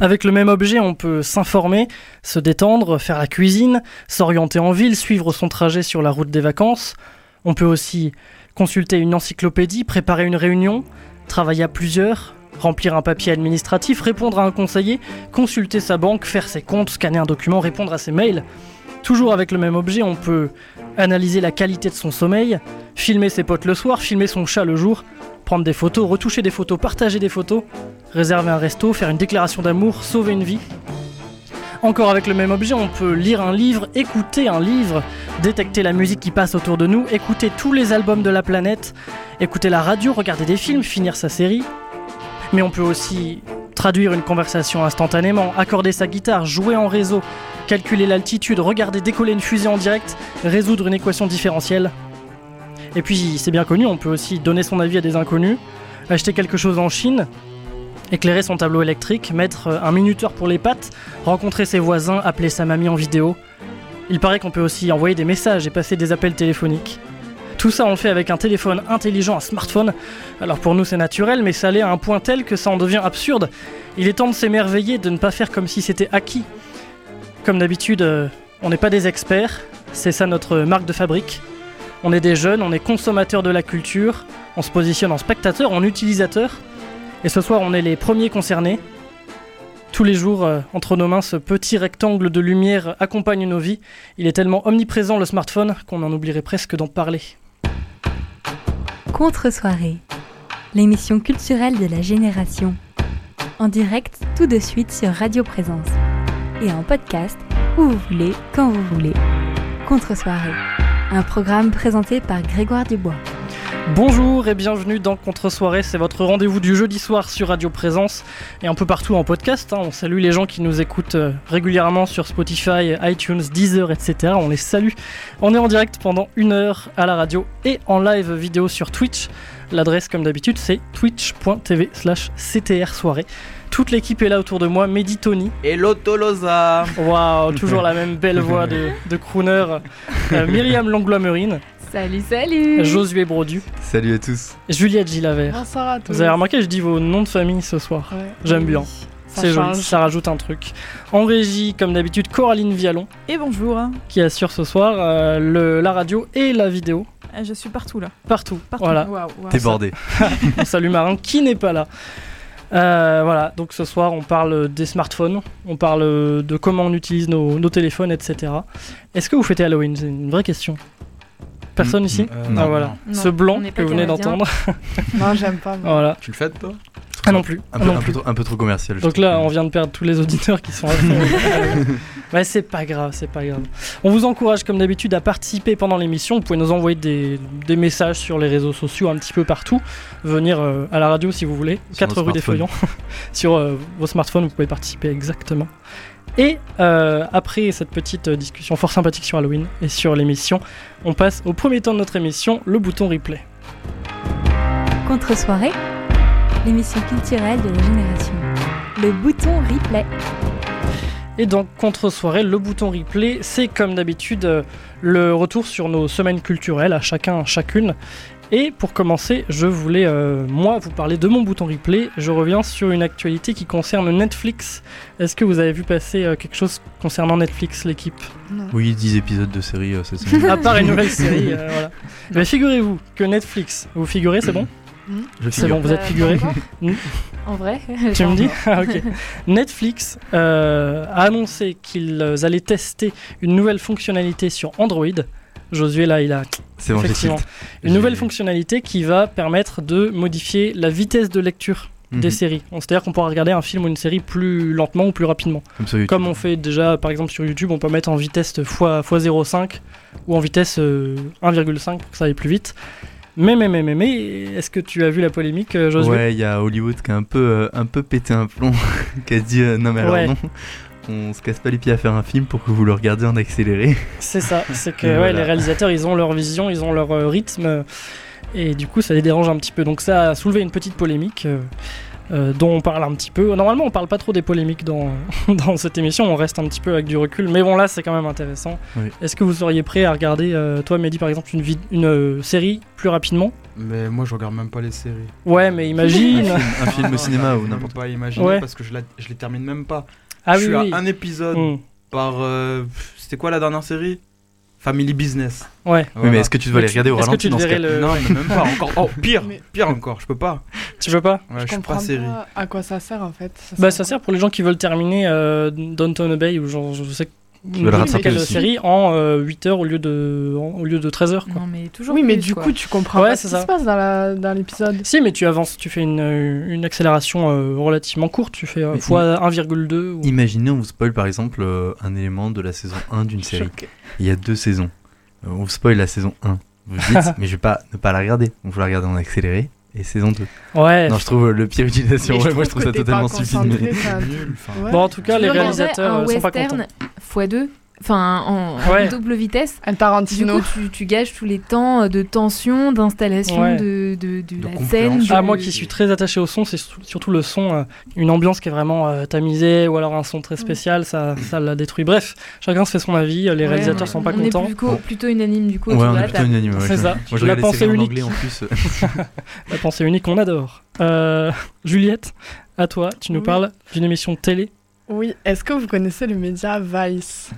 Avec le même objet, on peut s'informer, se détendre, faire la cuisine, s'orienter en ville, suivre son trajet sur la route des vacances. On peut aussi consulter une encyclopédie, préparer une réunion, travailler à plusieurs, remplir un papier administratif, répondre à un conseiller, consulter sa banque, faire ses comptes, scanner un document, répondre à ses mails. Toujours avec le même objet, on peut analyser la qualité de son sommeil, filmer ses potes le soir, filmer son chat le jour, prendre des photos, retoucher des photos, partager des photos, réserver un resto, faire une déclaration d'amour, sauver une vie. Encore avec le même objet, on peut lire un livre, écouter un livre, détecter la musique qui passe autour de nous, écouter tous les albums de la planète, écouter la radio, regarder des films, finir sa série. Mais on peut aussi traduire une conversation instantanément, accorder sa guitare, jouer en réseau, calculer l'altitude, regarder décoller une fusée en direct, résoudre une équation différentielle. Et puis, c'est bien connu, on peut aussi donner son avis à des inconnus, acheter quelque chose en Chine, éclairer son tableau électrique, mettre un minuteur pour les pattes, rencontrer ses voisins, appeler sa mamie en vidéo. Il paraît qu'on peut aussi envoyer des messages et passer des appels téléphoniques. Tout ça on le fait avec un téléphone intelligent, un smartphone. Alors pour nous c'est naturel, mais ça l'est à un point tel que ça en devient absurde. Il est temps de s'émerveiller, de ne pas faire comme si c'était acquis. Comme d'habitude, euh, on n'est pas des experts, c'est ça notre marque de fabrique. On est des jeunes, on est consommateurs de la culture, on se positionne en spectateur, en utilisateur. Et ce soir, on est les premiers concernés. Tous les jours, euh, entre nos mains, ce petit rectangle de lumière accompagne nos vies. Il est tellement omniprésent le smartphone qu'on en oublierait presque d'en parler. Contre-soirée, l'émission culturelle de la génération. En direct tout de suite sur Radio Présence. Et en podcast, où vous voulez, quand vous voulez. Contre-soirée, un programme présenté par Grégoire Dubois. Bonjour et bienvenue dans Contre-soirée, c'est votre rendez-vous du jeudi soir sur Radio Présence et un peu partout en podcast. hein. On salue les gens qui nous écoutent euh, régulièrement sur Spotify, iTunes, Deezer, etc. On les salue. On est en direct pendant une heure à la radio et en live vidéo sur Twitch. L'adresse, comme d'habitude, c'est twitch.tv slash CTR soirée. Toute l'équipe est là autour de moi, Mehdi Tony. Hello Tolosa Waouh, toujours la même belle voix de, de crooner. Euh, Myriam Langlois-Merine, Salut, salut Josué Brodu, Salut à tous Juliette Gilavert. Bonsoir à tous. Vous avez remarqué, je dis vos noms de famille ce soir. Ouais. J'aime Oui, bien. Ça C'est joli, change. ça rajoute un truc. En régie, comme d'habitude, Coraline Vialon, Et bonjour, qui assure ce soir euh, le- la radio et la vidéo. Ah, je suis partout là. Partout. Partout. Voilà. Waouh. T'es bordé On salue Marin qui n'est pas là. Euh, voilà, donc ce soir on parle des smartphones, on parle de comment on utilise nos, nos téléphones, etc. Est-ce que vous fêtez Halloween? C'est une vraie question. Personne Mm, ici euh, Ah, non. voilà. Non, Ce blanc que vous venez d'entendre. Non, j'aime pas. moi. voilà. Tu le fêtes toi Ah non plus. un Ah peu, non un, plus. peu trop, un peu trop commercial. Donc là, on vient de perdre tous les auditeurs qui sont à fond. Ouais, c'est pas grave, c'est pas grave. On vous encourage, comme d'habitude, à participer pendant l'émission. Vous pouvez nous envoyer des, des messages sur les réseaux sociaux, un petit peu partout. Venir euh, à la radio si vous voulez. Sur 4 nos rue des. Feuillants. sur euh, vos smartphones, vous pouvez participer exactement. Et euh, après cette petite euh, discussion fort sympathique sur Halloween et sur l'émission, on passe au premier temps de notre émission, le bouton replay. Contre-soirée, l'émission culturelle de la génération. Le bouton replay. Et dans Contre-soirée, le bouton replay, c'est comme d'habitude euh, le retour sur nos semaines culturelles, à chacun, chacune. Et pour commencer, je voulais, euh, moi, vous parler de mon bouton replay. Je reviens sur une actualité qui concerne Netflix. Est-ce que vous avez vu passer euh, quelque chose concernant Netflix, l'équipe? Oui, 10 épisodes de série, euh, ça c'est À part une nouvelle série, euh, voilà. Mais figurez-vous que Netflix, vous figurez, c'est bon? Je C'est bon, vous êtes figuré pas encore. Mm. En vrai Tu me dis? Ah, ok. Netflix euh, a annoncé qu'ils allaient tester une nouvelle fonctionnalité sur Android. Josué, là, il a C'est bon, j'ai effectivement tilt. une nouvelle fonctionnalité qui va permettre de modifier la vitesse de lecture des Mhm. séries. C'est-à-dire qu'on pourra regarder un film ou une série plus lentement ou plus rapidement. Comme sur YouTube. Comme on fait déjà, par exemple, sur YouTube, on peut mettre en vitesse x, x 0,5 ou en vitesse euh, 1,5 pour que ça aille plus vite. Mais, mais, mais, mais, mais, est-ce que tu as vu la polémique, euh, Josué? Ouais, il y a Hollywood qui a un peu, euh, un peu pété un plomb, qui a dit euh, non mais alors Ouais. non, on se casse pas les pieds à faire un film pour que vous le regardiez en accéléré. C'est ça, c'est que Et ouais, voilà. les réalisateurs, ils ont leur vision, ils ont leur euh, rythme, euh, et du coup, ça les dérange un petit peu. Donc ça a soulevé une petite polémique. euh, euh, dont on parle un petit peu. Normalement, on parle pas trop des polémiques dans, dans cette émission, on reste un petit peu avec du recul, mais bon, là, c'est quand même intéressant. Oui. Est-ce que vous seriez prêt à regarder, euh, toi, Mehdi, par exemple, une, vid- une euh, série plus rapidement? Mais moi, je regarde même pas les séries. Ouais, mais Un imagine. film, un film au cinéma ou n'importe quoi. pas imaginer Ouais. parce que je, la- je les termine même pas. Ah je oui, suis oui. à un épisode Hmm. par. euh, C'était quoi la dernière série? Family Business. Ouais. Oui, mais est-ce que tu dois les regarder au est-ce que ralenti tu dans ce devrais cas? le- Non, mais même pas. Encore. Oh, pire, Mais- pire encore. Je peux pas. Tu veux pas? Ouais, je je comprends pas série. à quoi ça sert en fait. Bah, ça sert pour les gens qui veulent terminer euh, Downton Abbey ou genre, je sais que. Tu veux le rattraper aussi. série en 8 heures au lieu de, en- au lieu de 13 heures quoi. Non, mais toujours. Oui, mais plus, du quoi. coup, tu comprends Ouais, pas c'est ce qui ça. se passe dans la- dans l'épisode. Si, mais tu avances, tu fais une, euh, une accélération euh, relativement courte, tu fais euh, Mais fois 1,2. ou- Imaginez, on vous spoil par exemple euh, un élément de la saison 1 d'une série. Choqué. Il y a deux saisons. Euh, on vous spoil la saison 1. Vous dites, mais je vais pas ne pas la regarder. Je vais la regarder en accéléré. Et saison 2. Ouais. Non, je trouve le pire utilisation. Ouais, moi je trouve ça totalement stupide. enfin. Ouais. Bon, en tout cas, Tu les réalisateurs un euh, sont pas contents. western x2, enfin en, double vitesse. Un Du Tarantino. coup, tu, tu gages tous les temps euh, de tension, d'installation Ouais. de, de, de De la scène. Ah, de- moi qui suis très attaché au son, c'est surtout- le son, euh, une ambiance qui est vraiment euh, tamisée ou alors un son très spécial, ça, ça la détruit. Bref, chacun se fait son avis, les Ouais, réalisateurs on- sont pas on contents. est plutôt, Bon. plutôt unanime du coup. Ouais, autour on de est la plutôt table. unanime. ouais, C'est ça. Moi La pensée en unique. en plus. La pensée unique, on adore. Euh, Juliette, à toi, tu nous Oui. parles d'une émission de télé Oui, est-ce que vous connaissez le média Vice?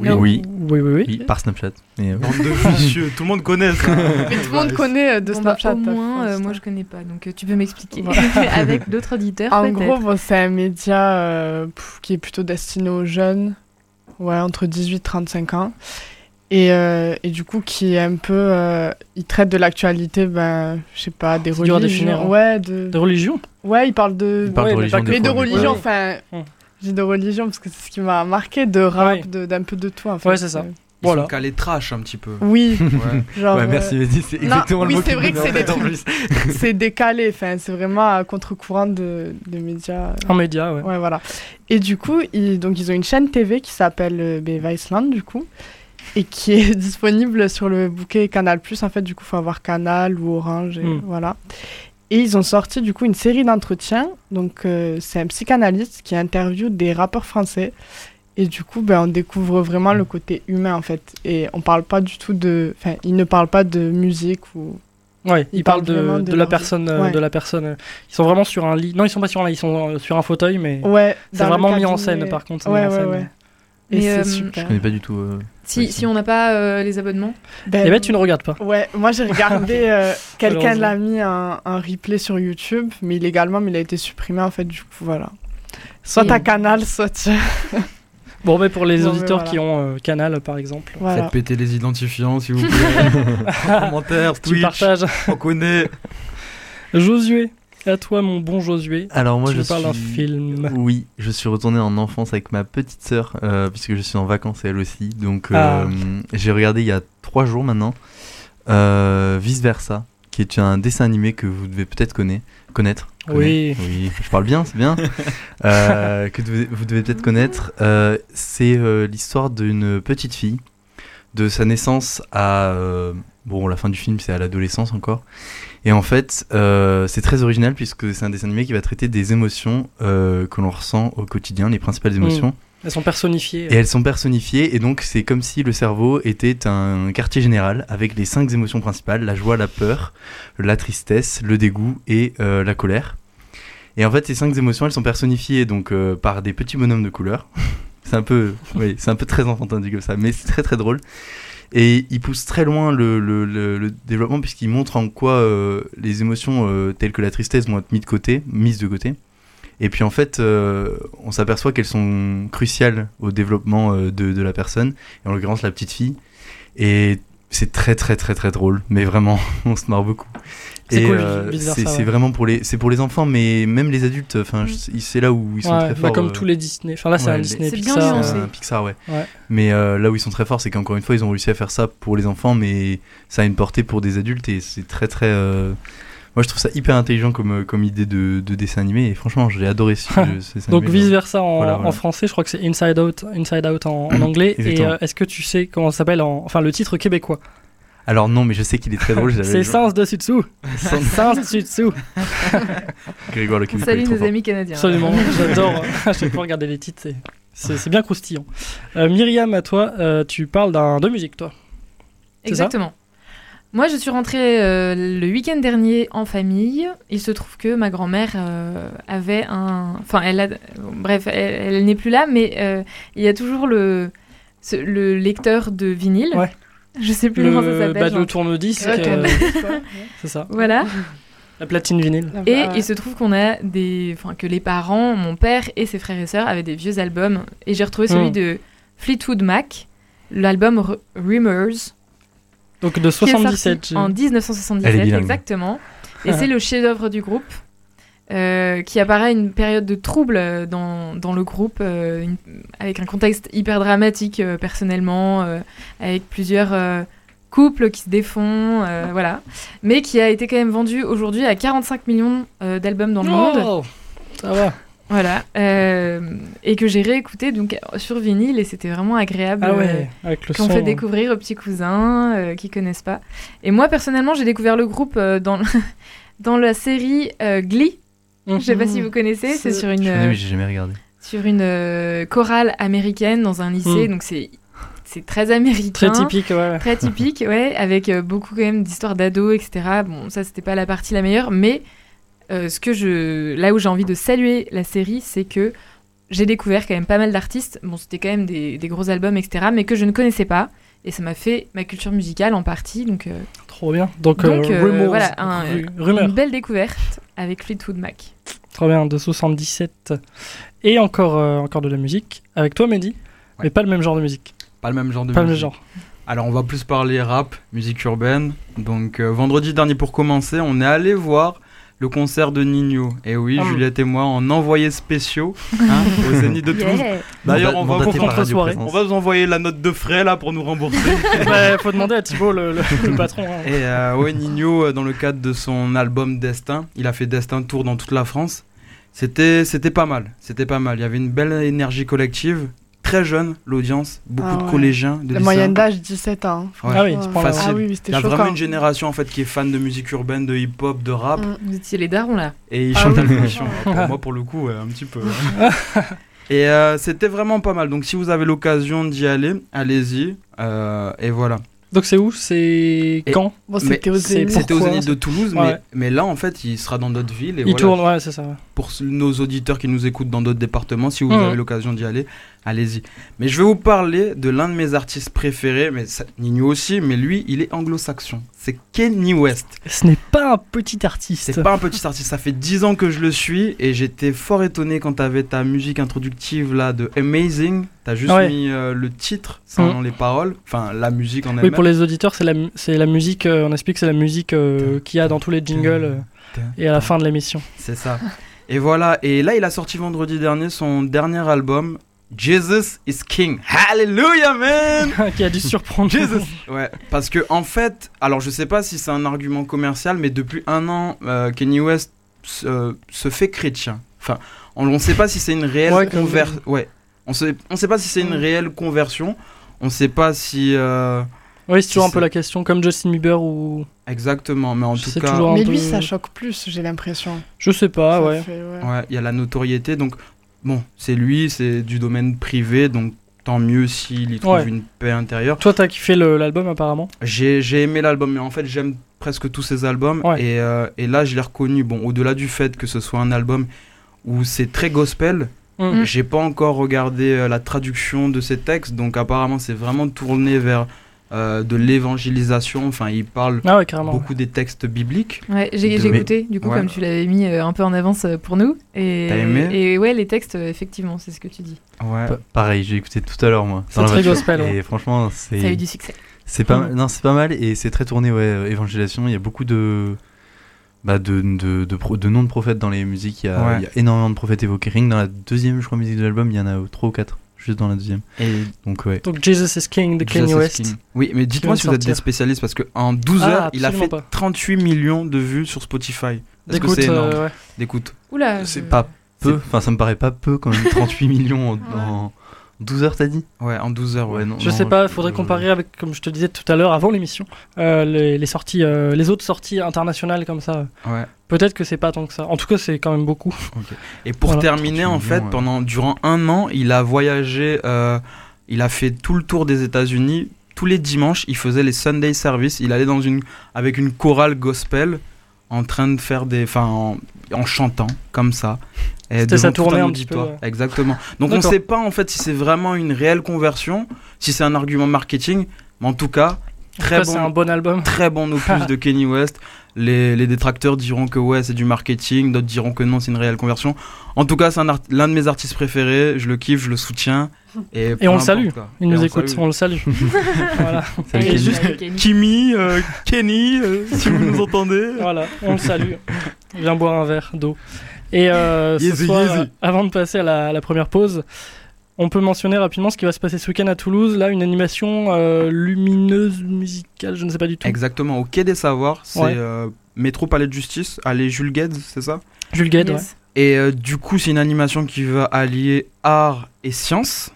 Oui, oui, Oui, oui, oui. oui, par Snapchat. Mais, euh, Bande de vicieux. Tout le monde connaît ça. Mais tout le monde connaît euh, de Bon, bah, Snapchat. au moins, je euh, moi je connais pas, donc euh, tu peux m'expliquer. Avec d'autres auditeurs En gros, bon, c'est un média euh, qui est plutôt destiné aux jeunes, ouais, entre 18 et 35 ans. Et, euh, et du coup, qui est un peu. euh, il traite de l'actualité, ben, je sais pas, des religions. définir, hein. Ouais, de, De religion? Ouais, il parle de. Il parle Ouais, de mais religion mais de religion, enfin. Je dis de religion parce que c'est ce qui m'a marqué, de rap, Ouais. de- d'un peu de tout en fait. Ouais, c'est ça. Euh, Ils Voilà. sont calés trash un petit peu. Oui, Ouais. genre. Ouais, euh, merci c'est non, exactement oui, le mot c'est vrai que c'est des c'est décalé, enfin, c'est vraiment à contre-courant de, des médias. En média, ouais. Ouais, voilà. Et du coup, ils, donc, ils ont une chaîne TV qui s'appelle euh, Viceland, du coup, et qui est disponible sur le bouquet Canal+. En fait, du coup, il faut avoir Canal ou Orange, et Mm. voilà. Et ils ont sorti, du coup, une série d'entretiens. Donc, euh, c'est un psychanalyste qui interviewe des rappeurs français. Et du coup, ben, on découvre vraiment le côté humain, en fait. Et on parle pas du tout de... Enfin, ils ne parlent pas de musique ou... Ouais, ils Ils parlent de, de de la personne, euh, Ouais. de la personne. Ils sont vraiment sur un lit. Non, ils sont pas sur un lit, ils sont euh, sur un fauteuil, mais Ouais, c'est vraiment mis en scène. Par contre, Ouais, en ouais, scène. ouais. Et c'est euh, super. Je connais pas du tout. euh, Si, on n'a pas euh, les abonnements. Ben, Eh ben, tu ne regardes pas. Ouais, moi j'ai regardé, euh, quelqu'un l'a mis un, un replay sur YouTube, mais illégalement, mais il a été supprimé en fait, du coup, voilà. Soit ta canal, soit tu... Bon, mais pour les auditeurs voilà. qui ont euh, Canal, par exemple, Voilà. Faites péter les identifiants, s'il vous plaît. Commentaires, tu Twitch, partages. on connaît. Josué, à toi, mon bon Josué. Alors moi tu je d'un suis- film. Oui, je suis retourné en enfance avec ma petite sœur euh, puisque je suis en vacances elle aussi. Donc Ah. euh, j'ai regardé il y a trois jours maintenant euh, Vice Versa, qui est un dessin animé que vous devez peut-être connaître. Connaître. Oui. je parle bien, c'est bien. Que vous devez peut-être connaître. C'est l'histoire d'une petite fille, de sa naissance à bon la fin du film c'est à l'adolescence encore. Et en fait, euh, c'est très original puisque c'est un dessin animé qui va traiter des émotions euh, que l'on ressent au quotidien, les principales émotions. Elles sont personnifiées. Et elles sont personnifiées, et donc c'est comme si le cerveau était un quartier général avec les cinq émotions principales la joie, la peur, la tristesse, le dégoût et euh, la colère. Et en fait, ces cinq émotions, elles sont personnifiées donc par des petits bonhommes de couleur. c'est un peu, oui, c'est un peu très enfantin dit comme ça, mais c'est très très drôle. Et il pousse très loin le, développement puisqu'il montre en quoi euh, les émotions euh, telles que la tristesse vont être mises de côté, mises de côté. Et puis en fait, euh, on s'aperçoit qu'elles sont cruciales au développement de, la personne, et en l'occurrence la petite fille. C'est très très très très drôle, mais vraiment, on se marre beaucoup. C'est cool, euh, c'est ouais. vraiment pour les, c'est pour les enfants, mais même les adultes. Enfin, je- c'est là où ils sont Ouais, très bah, forts. comme euh, tous les Disney. Enfin là, c'est ouais, un les- Disney C'est bien Pixar. euh, Pixar, ouais. Ouais. Mais euh, là où ils sont très forts, c'est qu'encore une fois, ils ont réussi à faire ça pour les enfants, mais ça a une portée pour des adultes et c'est très très. Moi, je trouve ça hyper intelligent comme, euh, comme idée de, de dessin animé et franchement, j'ai adoré ce, ce dessin Donc animé. vice versa en, Voilà, voilà. en français, je crois que c'est Inside Out, Inside Out en, en anglais. Et euh, est-ce que tu sais comment ça s'appelle en... Enfin le titre québécois? Alors non, mais je sais qu'il est très drôle. C'est Sens dessus dessous. Sens dessus dessous. Grégoire Le Québécois, trop nos amis canadiens. Absolument, j'adore à chaque fois regarder les titres, c'est- bien croustillant. Euh, Myriam, à toi, euh, tu parles d'un de musique, toi. Exactement. Moi, je suis rentrée euh, le week-end dernier en famille. Il se trouve que ma grand-mère euh, avait un. Enfin, elle a. Bref, elle, elle n'est plus là, mais euh, il y a toujours le, ce- le lecteur de vinyle. Ouais. Je sais plus Le, comment ça s'appelle. bah, genre. le tourne-disque, Ouais, euh, c'est ça. Voilà. La platine vinyle. Ah, Et bah, il se trouve qu'on a des. Enfin, que les parents, mon père et ses frères et sœurs avaient des vieux albums. Et j'ai retrouvé celui Mm. de Fleetwood Mac, l'album R- Rumors. Donc de qui est sorti 77. j'ai- en Elle est 1977, bilingue. exactement. Et c'est le chef-d'œuvre du groupe, euh, qui apparaît à une période de trouble euh, dans, dans le groupe, euh, une- avec un contexte hyper dramatique euh, personnellement, euh, avec plusieurs euh, couples qui se défont, euh, voilà. Mais qui a été quand même vendu aujourd'hui à 45 millions euh, d'albums dans le monde. Oh, ça va. Voilà. euh, et que j'ai réécouté donc sur vinyle et c'était vraiment agréable. Ah euh, ouais, avec le qu'on son. fait découvrir aux petits cousins euh, qui connaissent pas. Et moi personnellement, j'ai découvert le groupe euh, dans dans la série euh, Glee. Je sais pas si vous connaissez, c'est C'est- sur Je une connais, euh, mais j'ai jamais regardé. sur une euh, chorale américaine dans un lycée, Mm. donc c'est c'est très américain. Très typique, ouais. Très typique, ouais, avec euh, beaucoup quand même d'histoires d'ados, etc. Bon, ça c'était pas la partie la meilleure, mais euh, ce que je, là où j'ai envie de saluer la série, c'est que j'ai découvert quand même pas mal d'artistes. Bon, c'était quand même des, des gros albums, etc., mais que je ne connaissais pas. Et ça m'a fait ma culture musicale en partie, donc, euh, Trop bien. Donc, Donc, euh, euh, Rumors, voilà, un- une belle découverte avec Fleetwood Mac. Très bien, de 77. Et encore, euh, encore de la musique. Avec toi, Mehdi Ouais. Mais pas le même genre de musique. Pas le même genre de Pas le même musique. genre. Alors on va plus parler rap, musique urbaine. Donc euh, vendredi dernier pour commencer, on est allé voir le concert de Nino. Et oui, Ah. Juliette et moi en envoyés spéciaux hein, au Zénith de Toulouse. D'ailleurs, on va, vous, par Radio soirée. on Présence. va vous envoyer la note de frais là pour nous rembourser. bah, faut demander à Thibaut, le, le- le patron. hein. Et euh, ouais, Nino, euh, dans le cadre de son album Destin, il a fait Destin Tour dans toute la France. C'était, c'était pas mal. C'était pas mal. Il y avait une belle énergie collective. Très jeune, l'audience. Beaucoup Ah de ouais. collégiens. De La lycéens. moyenne d'âge 17 ans. Ouais. Ah oui, Ouais. la- Facile. Ah oui, oui, Il y a choquant. vraiment une génération en fait qui est fan de musique urbaine, de hip-hop, de rap. Mm. Vous étiez les darons là. Et il Ah chante à oui. l'émission. Pour moi, pour le coup, ouais, un petit peu. et euh, c'était vraiment pas mal. Donc, si vous avez l'occasion d'y aller, allez-y. Euh, et voilà. Donc c'est où? C'est quand? Bon, c'était aux Zénith. De Toulouse, Ouais. mais, mais là, en fait, il sera dans d'autres villes. Et Il voilà. tourne, ouais, c'est ça. Pour nos auditeurs qui nous écoutent dans d'autres départements, si vous Mhm. avez l'occasion d'y aller, allez-y. Mais je vais vous parler de l'un de mes artistes préférés, mais ça- Nino aussi, mais lui, il est anglo-saxon. C'est Kenny West. Ce n'est pas un petit artiste. C'est pas un petit artiste, ça fait 10 ans que je le suis et j'étais fort étonné quand t'avais ta musique introductive là de Amazing. T'as juste Ouais. mis euh, le titre sans Mhm. les paroles, enfin la musique en Oui, elle-même. pour les auditeurs, c'est la, mu- c'est la musique, euh, on explique, c'est la musique euh, qu'il y a dans tous les jingles euh, et à la fin de l'émission. C'est ça. Et voilà, et là il a sorti vendredi dernier son dernier album, Jesus is King. Hallelujah man qui a dû surprendre. Jesus Ouais, parce que en fait, alors je sais pas si c'est un argument commercial, mais depuis un an, euh, Kanye West se, se fait chrétien. Enfin, on ne sait pas si c'est une réelle Ouais, conversion. Ouais, on sait, on sait pas si c'est une réelle conversion. On sait pas si euh, Oui, c'est toujours un peu la question, comme Justin Bieber ou. exactement, mais en Je tout cas, Mais peu- lui, ça choque plus, j'ai l'impression. Je sais pas, Ça ouais. fait, ouais. ouais, il y a la notoriété. Donc bon, c'est lui, c'est du domaine privé, donc tant mieux s'il y trouve Ouais. une paix intérieure. Toi, t'as kiffé l'album apparemment? J'ai aimé l'album, mais en fait j'aime presque tous ses albums. Ouais. Et, euh, et là je l'ai reconnu, bon, au-delà du fait que ce soit un album où c'est très gospel, Mm. j'ai pas encore regardé euh, la traduction de ces textes, donc apparemment c'est vraiment tourné vers euh, de l'évangélisation, enfin il parle Ah ouais, beaucoup des textes bibliques. Ouais, j'ai De- écouté, du coup, Ouais. comme tu l'avais mis euh, un peu en avance euh, pour nous. Et, T'as aimé? Et ouais, les textes, euh, effectivement, c'est ce que tu dis. Ouais. Pa- Pareil, j'ai écouté tout à l'heure moi. C'est très gospel, ouais. Et franchement, Ça a eu c'est du succès. c'est pas mal. Non, c'est pas mal et c'est très tourné ouais, euh, évangélisation. Il y a beaucoup de bah, de, de, de, pro- de noms de prophètes dans les musiques. Il y, a, Ouais. il y a énormément de prophètes évoqués. Que dans la deuxième, je crois, musique de l'album, il y en a trois ou quatre. Juste dans la deuxième. Et Donc ouais. Donc Jesus is King de Kanye West. King. Oui, mais dites-moi si vous êtes des spécialistes parce qu'en 12 Ah, heures, il a fait pas. 38 millions de vues sur Spotify. Est-ce que c'est énorme euh, ouais. D'écoute. Oula, C'est pas peu. Enfin, ça me paraît pas peu quand même. 38 millions en, en, 12 heures, t'as dit? Ouais, en 12 heures, ouais. Non. Je sais pas, il faudrait comparer avec, comme je te disais tout à l'heure, avant l'émission, euh, les, les sorties, euh, les autres sorties internationales comme ça. Ouais. Peut-être que c'est pas tant que ça. En tout cas, c'est quand même beaucoup. Et pour Voilà. terminer, en 38 fait, ouais. pendant durant un an, il a voyagé, euh, il a fait tout le tour des États-Unis. Tous les dimanches, il faisait les Sunday services. Il allait dans une avec une chorale gospel, en train de faire des, enfin, en, en chantant comme ça. Et C'était sa tournée un petit peu. Exactement. Donc on D'accord. sait pas en fait si c'est vraiment une réelle conversion, si c'est un argument marketing, mais en tout cas, En tout très cas, bon, c'est un bon album. très bon opus de Kenny West. Les, les détracteurs diront que ouais, c'est du marketing, d'autres diront que non, c'est une réelle conversion. En tout cas, c'est un art- l'un de mes artistes préférés, je le kiffe, je le soutiens. Et, on le salue. quoi. Il Et nous on écoute, salue. on le salue. voilà. Salut, Et Kenny. juste- Avec Kenny. Kimi, euh, Kenny, euh, si vous nous entendez. Voilà, on le salue. Viens boire un verre d'eau. Et euh, ce Easy, soir, easy. euh, avant de passer à la, à la première pause, on peut mentionner rapidement ce qui va se passer ce week-end à Toulouse. Là, une animation euh, lumineuse, musicale, je ne sais pas du tout. Exactement, au Quai des Savoirs, c'est Ouais. euh, Métro Palais de Justice, allez Jules Guedes, c'est ça? Jules Gued, ouais. Yes. Et euh, du coup, c'est une animation qui va allier art et science.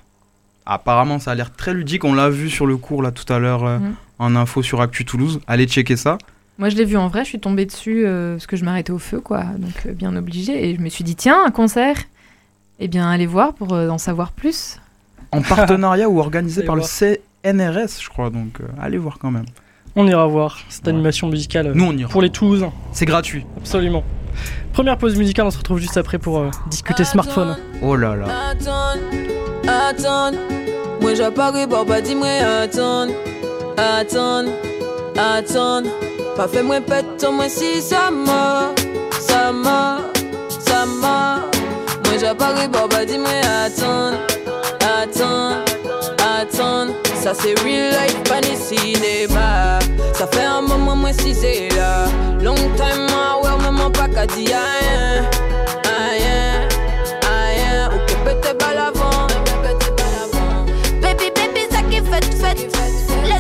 Apparemment, ça a l'air très ludique. On l'a vu sur le cours là tout à l'heure euh, Mhm. en info sur Actu Toulouse. Allez checker ça. Moi, je l'ai vu en vrai, je suis tombée dessus euh, parce que je m'arrêtais au feu, quoi. Donc, euh, bien obligée. Et je me suis dit, tiens, un concert Eh bien, allez voir pour euh, en savoir plus. En partenariat ou organisé Allez par le. CNRS, je crois. Donc, euh, allez voir quand même. On ira voir cette Ouais. animation musicale euh, Nous, on ira. pour les Toulousains. C'est gratuit. Absolument. Première pause musicale, on se retrouve juste après pour euh, discuter smartphone. Oh là là. Attends, attends. Moi j'apparais, papa dis moi attends. Attends. Pas fait moi pète, moi si ça m'a. Ça m'a, ça m'a. Moi j'apparais, papa dis moi attends. Attends, attends. Ça c'est real life, pas ni cinéma. Ça fait un moment, moi si c'est là. Long time, moi, ouais, maman pas qu'à dire rien. Rien, rien. Ok, pété pas l'avant. Baby, baby, ça qui fait fête.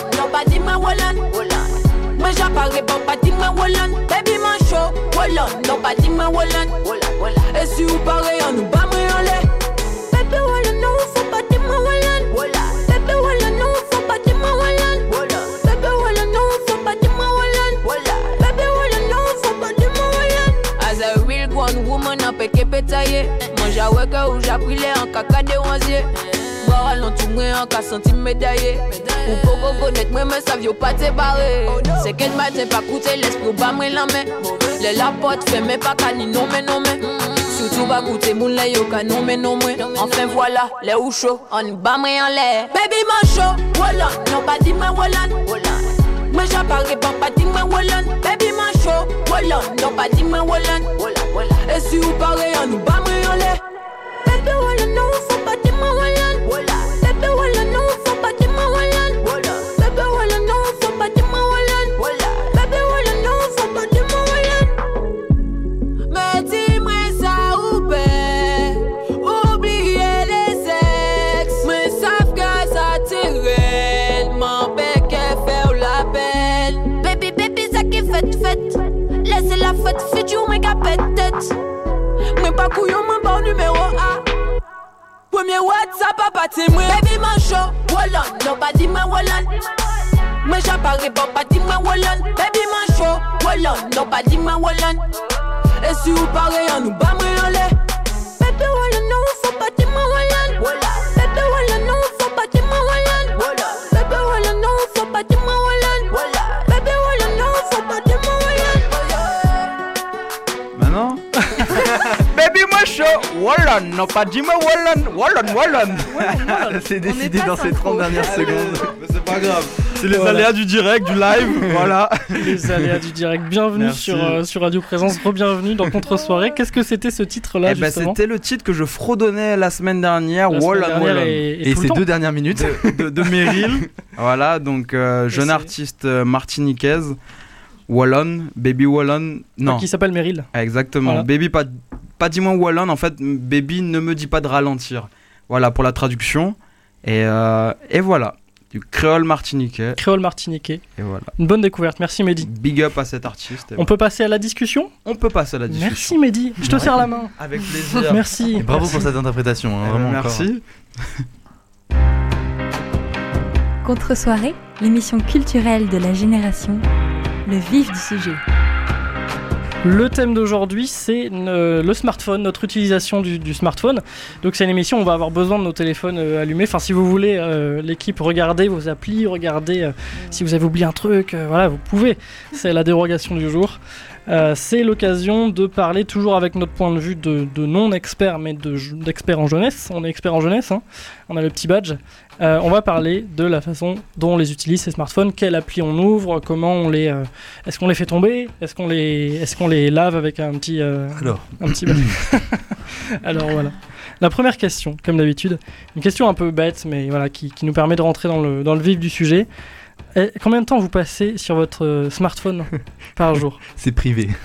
Wallon. Non, pas dis moi j'apparais pas pas moi Wallan. Baby, mon show, Wallon. Non, pas dis moi Wallon. Et si vous pareil on nous bat moi en l'air. Baby, Wallon, non, faut pas dire moi Wallon. Baby, Wallon, non, faut pas dire moi Wallon. Baby, Wallon, non, faut pas dire Wallon. Baby, Wallon, non, faut pas dire Wallon. As a real grown woman, un péché pétaillé. Moi j'avoue que où j'appris en caca de onzier. Boire l'on tout moi en cas senti médaillé. Ou connaître moi, mais ça vient pas te barrer. C'est qu'elle m'a pas coûté l'esprit, pas moi la main. Les la porte fermée, pas qu'à ni non mais non mais. Surtout pas coûter moun la yo ka non mais. Enfin voilà, les ou chaud, on bat moi en l'air. Baby, mon show, Wallon. Non, pas dis moi Wallon. Moi j'apparais pas, pas dis moi Wallan. Baby, mon show, Wallon. Non, pas dis moi Wallon. Et si vous pareil, on nous bat moi en l'air. Mon numéro Premier papa moi Baby, mon show, Wallon. Dis moi Wallon. Mais j'apparais pas dis moi Wallan Baby, mon show, Wallon. Dis moi Wallon. Et si vous pareil, on nous bat moi Baby, Wallon, non, faut pas dire moi Wallon. Baby, Wallon, non, faut Voilà. Wallon, non pas dis-moi Wallon, Wallon, Wallon. C'est décidé dans ces synchro. 30 dernières secondes. Mais c'est pas grave. C'est les Voilà. aléas du direct, du live, voilà. Les aléas du direct. Bienvenue Merci. sur, euh, sur Radio Présence, re-bienvenue dans Contre-soirée. Qu'est-ce que c'était ce titre-là, Eh ben, c'était le titre que je fredonnais la semaine dernière, La semaine Wallon, dernière Wallon. et, et Et ces deux dernières minutes. de, de, de Meryl. voilà, donc euh, jeune artiste euh, martiniquaise. Wallon, Baby Wallon. Non, Qui s'appelle Meryl. exactement. Voilà. Baby, pas, pas dis-moi Wallon, en fait, Baby ne me dit pas de ralentir. Voilà pour la traduction. Et, euh, et voilà, du créole martiniquais. Créole martiniquais. Et voilà. Une bonne découverte. Merci, Mehdi. Big up à cet artiste. On voilà. peut passer à la discussion? On peut passer à la discussion. Merci, Mehdi. Je te serre la main. Avec plaisir. Merci. Et bravo Merci. pour cette interprétation. hein, Eh ben, vraiment merci. Contre-soirée, l'émission culturelle de la génération, le vif du sujet. Le thème d'aujourd'hui, c'est euh, le smartphone, notre utilisation du, smartphone. Donc c'est une émission, où on va avoir besoin de nos téléphones euh, allumés. Enfin, si vous voulez, euh, l'équipe, regardez vos applis, regardez si vous avez oublié un truc, voilà, vous pouvez. C'est la dérogation du jour. Euh, c'est l'occasion de parler toujours avec notre point de vue de, de non-expert, mais de- d'expert en jeunesse. On est expert en jeunesse, hein. on a le petit badge. Euh, on va parler de la façon dont on les utilise ces smartphones, quelle appli on ouvre, comment on les, euh, est-ce qu'on les fait tomber, est-ce qu'on les, est-ce qu'on les lave avec un petit, Alors, un petit. Alors voilà. La première question, comme d'habitude, une question un peu bête, mais voilà, qui, qui nous permet de rentrer dans le, dans le vif du sujet. Eh, combien de temps vous passez sur votre euh, smartphone par jour? C'est privé.